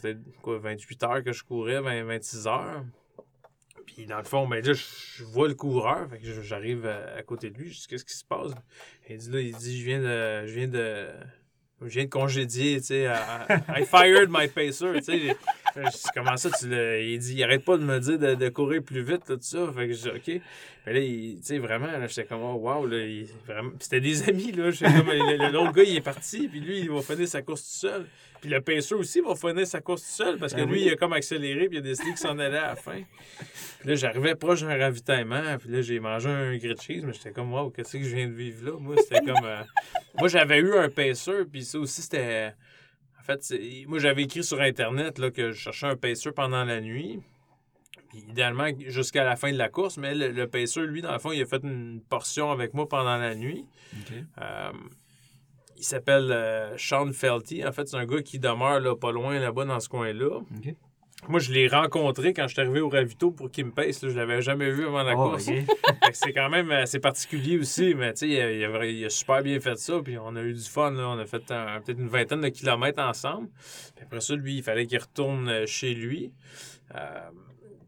peut-être quoi, 28 heures que je courais, 20, 26 heures. Puis dans le fond, ben là, je, vois le coureur, fait que j'arrive à, côté de lui, je dis qu'est-ce qui se passe? Il dit là, il dit je viens de je viens de je viens de congédier, tu sais, I fired my pacer, tu sais. Comment ça, tu le. Il dit, il arrête pas de me dire de, de courir plus vite, tout ça. Fait que je dis, OK. Mais là, tu sais, vraiment, j'étais comme, oh, wow, là, vraiment. Puis c'était des amis, là. Comme, l'autre gars, il est parti, puis lui, il va finir sa course tout seul. Puis le pacer aussi va finir sa course tout seul, parce que ben lui, il a comme accéléré, puis il a décidé qu'il s'en allait à la fin. Puis là, j'arrivais proche d'un ravitaillement, puis là, j'ai mangé un grilled cheese, mais j'étais comme, wow, qu'est-ce que je viens de vivre là? Moi, c'était comme. Euh, moi, j'avais eu un pacer, puis ça aussi, c'était. En fait, moi, j'avais écrit sur Internet là, que je cherchais un pacer pendant la nuit. Puis, idéalement, jusqu'à la fin de la course, mais le, pacer, lui, dans le fond, il a fait une portion avec moi pendant la nuit. Euh, il s'appelle euh, Sean Felty. En fait, c'est un gars qui demeure là, pas loin là-bas dans ce coin-là. Moi, je l'ai rencontré quand je suis arrivé au ravito pour qu'il me pèse. Je l'avais jamais vu avant la oh, course. c'est quand même assez particulier aussi, mais il a, il, a, super bien fait ça. Puis on a eu du fun. On a fait peut-être une vingtaine de kilomètres ensemble. après ça, lui, il fallait qu'il retourne euh, chez lui. Euh,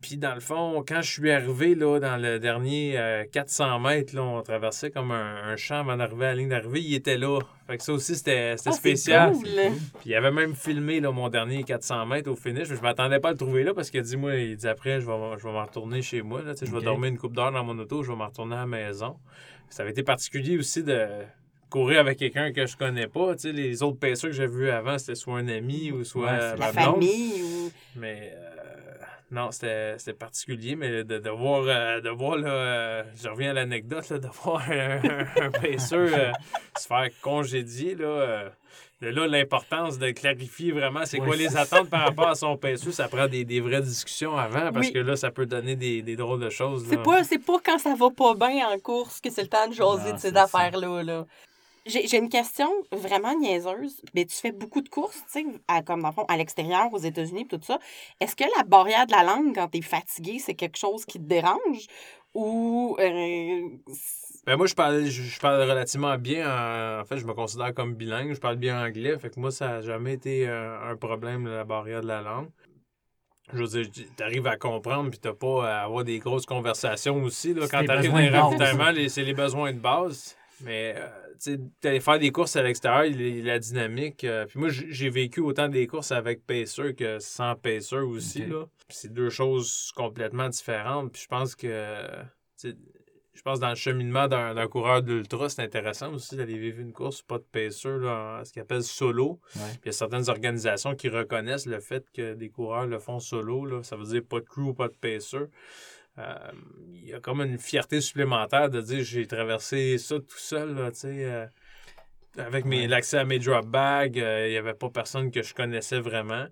puis dans le fond, quand je suis arrivé là, dans le dernier 400 euh, mètres, là, on traversait comme un, champ avant d'arriver à la ligne d'arrivée, il était là. Fait que ça aussi, c'était ah, spécial. Puis il avait même filmé là, mon dernier 400 mètres au finish. Je m'attendais pas à le trouver là parce qu'il a dit, moi, il dit après, je vais, je vais m'en retourner chez moi. Là, Je vais dormir une coupe d'heure dans mon auto, je vais m'en retourner à la maison. Ça avait été particulier aussi de courir avec quelqu'un que je connais pas. les autres pêcheurs que j'ai vus avant, c'était soit un ami ou soit la famille. Ou... Mais euh, non, c'était particulier, mais de, voir, euh, de voir là, euh, je reviens à l'anecdote, de voir un, un, euh, se faire congédier, là, là l'importance de clarifier vraiment c'est quoi les attentes par rapport à son paisseur, ça prend des, vraies discussions avant, parce que là, ça peut donner des, drôles de choses. C'est pas, pas quand ça va pas bien en course que c'est le temps de jaser de ces affaires-là. Là. J'ai une question vraiment niaiseuse. Mais tu fais beaucoup de courses, tu sais, comme dans le fond, à l'extérieur, aux États-Unis, tout ça. Est-ce que la barrière de la langue, quand tu es fatigué, c'est quelque chose qui te dérange? Ou. Euh, ben moi, je parle, je, parle relativement bien. En, fait, je me considère comme bilingue. Je parle bien anglais. Fait que moi, ça n'a jamais été euh, un, problème, la barrière de la langue. Je veux dire, t'arrives à comprendre, puis t'as pas à avoir des grosses conversations aussi. Là, quand t'arrives dans les c'est les besoins de base. Mais. Euh, d'aller faire des courses à l'extérieur, la dynamique. Euh, puis moi, j'ai vécu autant des courses avec Pacer que sans Pacer aussi. Là. C'est deux choses complètement différentes. Puis je pense que. Je pense dans le cheminement d'un coureur d'ultra, c'est intéressant aussi d'aller vivre une course, pas de pacer, là, ce qu'ils appelle solo. Puis il y a certaines organisations qui reconnaissent le fait que des coureurs le font solo. Là. Ça veut dire pas de crew, pas de pacer. Euh, il y a comme une fierté supplémentaire de dire j'ai traversé ça tout seul, tu sais. Euh, avec l'accès à mes drop bags, euh, il n'y avait pas personne que je connaissais vraiment.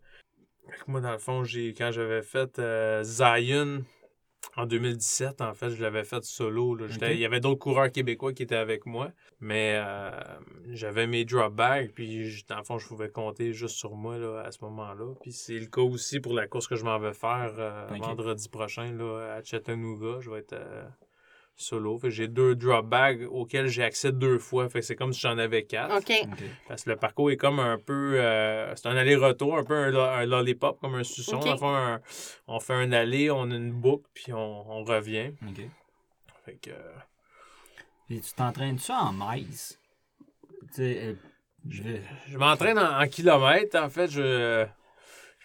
Moi, dans le fond, j'ai quand j'avais fait Zion, en 2017, en fait, je l'avais fait solo. Il y avait d'autres coureurs québécois qui étaient avec moi, mais euh, j'avais mes drop bags, puis dans le fond, je pouvais compter juste sur moi là, à ce moment-là. Puis c'est le cas aussi pour la course que je m'en vais faire euh, vendredi prochain là, à Chattanooga. Je vais être euh, solo. j'ai deux drop bags auxquels j'ai accès deux fois. Fait c'est comme si j'en avais quatre. Parce que le parcours est comme un peu. Euh, c'est un aller-retour, un peu un, lollipop, comme un suçon. on fait un aller, on a une boucle, puis on, revient. Fait que. Puis tu t'entraînes-tu en maïs? Euh, je, je m'entraîne en, en kilomètres. En fait, je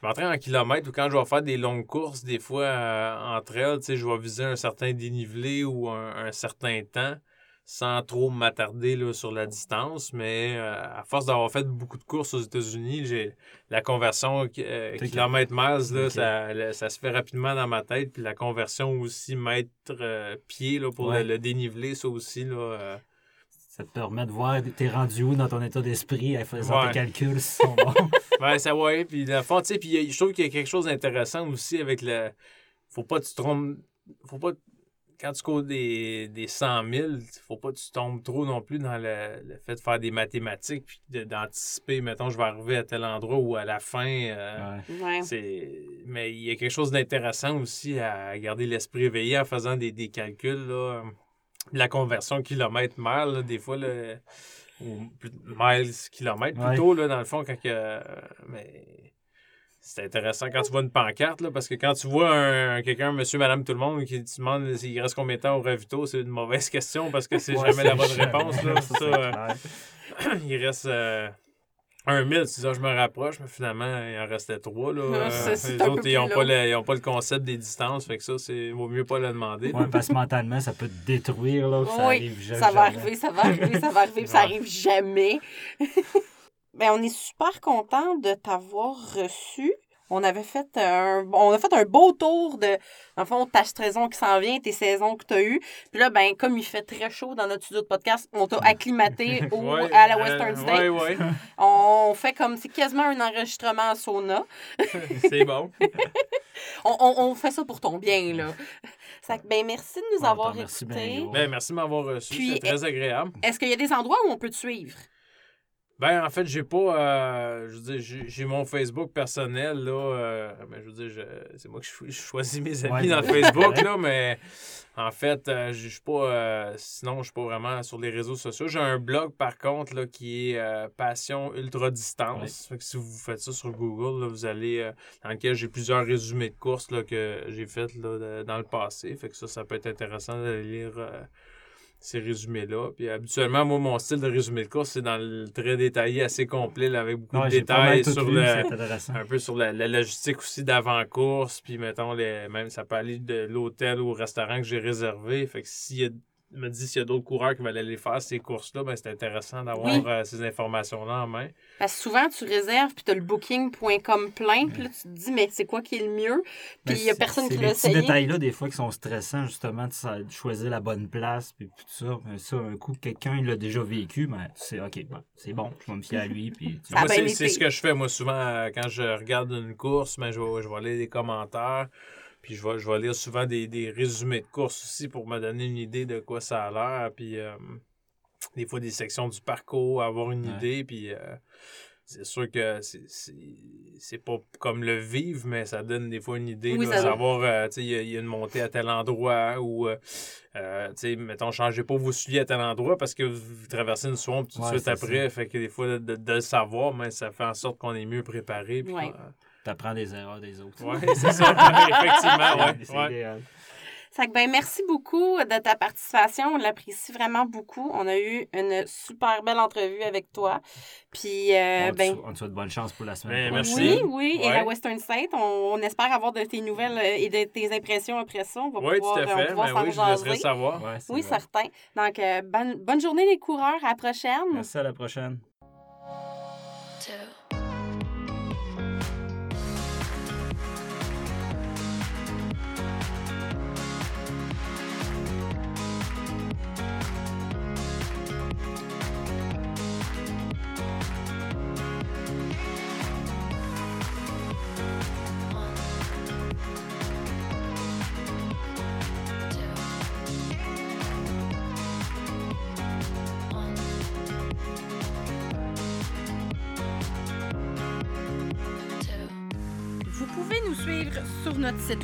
je m'entraîne en kilomètres ou quand je vais faire des longues courses, des fois euh, entre elles, je vais viser un certain dénivelé ou un, certain temps sans trop m'attarder sur la distance. Mais euh, à force d'avoir fait beaucoup de courses aux États-Unis, j'ai la conversion euh, kilomètre-miles, ça, ça, se fait rapidement dans ma tête. Puis la conversion aussi mètre-pied pour le, le, dénivelé, ça aussi. Là, ça te permet de voir t'es rendu où dans ton état d'esprit en faisant tes calculs si sont bons. ouais, ça ouais. Puis dans fond, tu sais, puis je trouve qu'il y a quelque chose d'intéressant aussi avec le. Faut pas que tu te trompes. Faut pas. Quand tu cours des, des 100 000, faut pas que tu tombes trop non plus dans le, fait de faire des mathématiques puis d'anticiper, mettons, je vais arriver à tel endroit ou à la fin. Euh, ouais. Mais il y a quelque chose d'intéressant aussi à garder l'esprit éveillé en faisant des, des calculs. Là la conversion kilomètre-mile, des fois, ou miles kilomètre plutôt, là, dans le fond, quand que. mais c'est intéressant quand tu vois une pancarte, là, parce que quand tu vois un, quelqu'un, monsieur, madame, tout le monde, qui te demande s'il reste combien de temps au ravito, c'est une mauvaise question parce que c'est jamais la bonne réponse. Là, ça, euh, il reste. Euh, un 1000, c'est ça, je me rapproche, mais finalement, il en restait trois. Là. Ça, Euh, les autres, ils n'ont pas, pas le concept des distances, fait que ça, c'est vaut mieux pas le demander. Ouais, parce que mentalement, ça peut te détruire, là, ça Oui, arrive jamais. Ça va arriver, ça va arriver, ça va arriver, puis ça arrive jamais. ben, on est super content de t'avoir reçu. On avait fait un, on a fait un beau tour de, en fond, ta saison qui s'en vient, tes saisons que tu as eues. Puis là, ben, comme il fait très chaud dans notre studio de podcast, on t'a acclimaté au, Ouais, à la euh, Western State. Ouais, ouais, On fait comme, c'est quasiment un enregistrement en sauna. c'est bon. On, on, on fait ça pour ton bien, là. Ça, ben, merci de nous Ouais, avoir écoutés. gros. Ben, merci de m'avoir reçu, c'est très agréable. Est-ce qu'il y a des endroits où on peut te suivre? Ben, en fait, j'ai pas. euh, je veux dire, j'ai- mon Facebook personnel, là. euh, ben, je veux dire, c'est moi qui je choisis mes amis Ouais, dans ouais. Facebook, là, mais en fait, euh, je suis pas. euh, sinon, je suis pas vraiment sur les réseaux sociaux. J'ai un blog, par contre, là, qui est Passion Ultra Distance. Fait que si vous faites ça sur Google, là, vous allez. dans lequel j'ai plusieurs résumés de courses là, que j'ai faites là, dans le passé. Fait que ça, ça peut être intéressant de lire. Ces résumés-là. Puis habituellement, moi, mon style de résumé de course, c'est dans le très détaillé, assez complet, là, avec beaucoup Ouais, de détails sur le, un peu sur la, la logistique aussi d'avant-course. Puis mettons, les, même ça peut aller de l'hôtel au restaurant que j'ai réservé. Fait que s'il y a me dit s'il y a d'autres coureurs qui veulent aller faire ces courses-là, ben c'est intéressant d'avoir Oui. euh, ces informations-là en main. Parce que souvent, tu réserves, puis tu as le booking.com plein, puis là, tu te dis, mais c'est quoi qui est le mieux? Puis Ben, il y a personne qui l'a essayé. détails-là, des fois, qui sont stressants, justement, de choisir la bonne place, puis tout ça. Ben, ça, un coup, quelqu'un il l'a déjà vécu, ben, c'est OK, ben, c'est bon, je vais me fier à lui, puis tu c'est, ce que je fais, moi, souvent, euh, quand je regarde une course, ben, je, vais, je vais lire les commentaires. Puis je vais, je vais lire souvent des, des résumés de course aussi pour me donner une idée de quoi ça a l'air. Puis euh, des fois, des sections du parcours, avoir une Ouais. idée. Puis euh, c'est sûr que c'est, pas comme le vivre, mais ça donne des fois une idée. Oui, ça- savoir, euh, tu sais, il y, a- il y a une montée à tel endroit ou, euh, tu sais, mettons, changez pas vos souliers à tel endroit parce que vous traversez une swamp tout de Ouais, suite après. Fait que des fois, de, de- de le savoir, mais ça fait en sorte qu'on est mieux préparé. puis Ouais. Qu'on- apprends des erreurs des autres. Ouais, c'est ça. Effectivement, ouais. C'est ouais. idéal. Ça fait que, ben, merci beaucoup de ta participation. On l'apprécie vraiment beaucoup. On a eu une super belle entrevue avec toi. Puis, euh, on, te ben, sou- on te souhaite bonne chance pour la semaine Ben, prochaine. merci. oui, oui. Et la Western State, on, on espère avoir de tes nouvelles euh, et de tes impressions après ça. On va Oui, tout pouvoir, à on va fait. pouvoir Ben s'en oui, je laisserai savoir. Ouais, Oui, vrai. certain. Donc, euh, bonne, bonne journée les coureurs. À la prochaine. Merci, à la prochaine.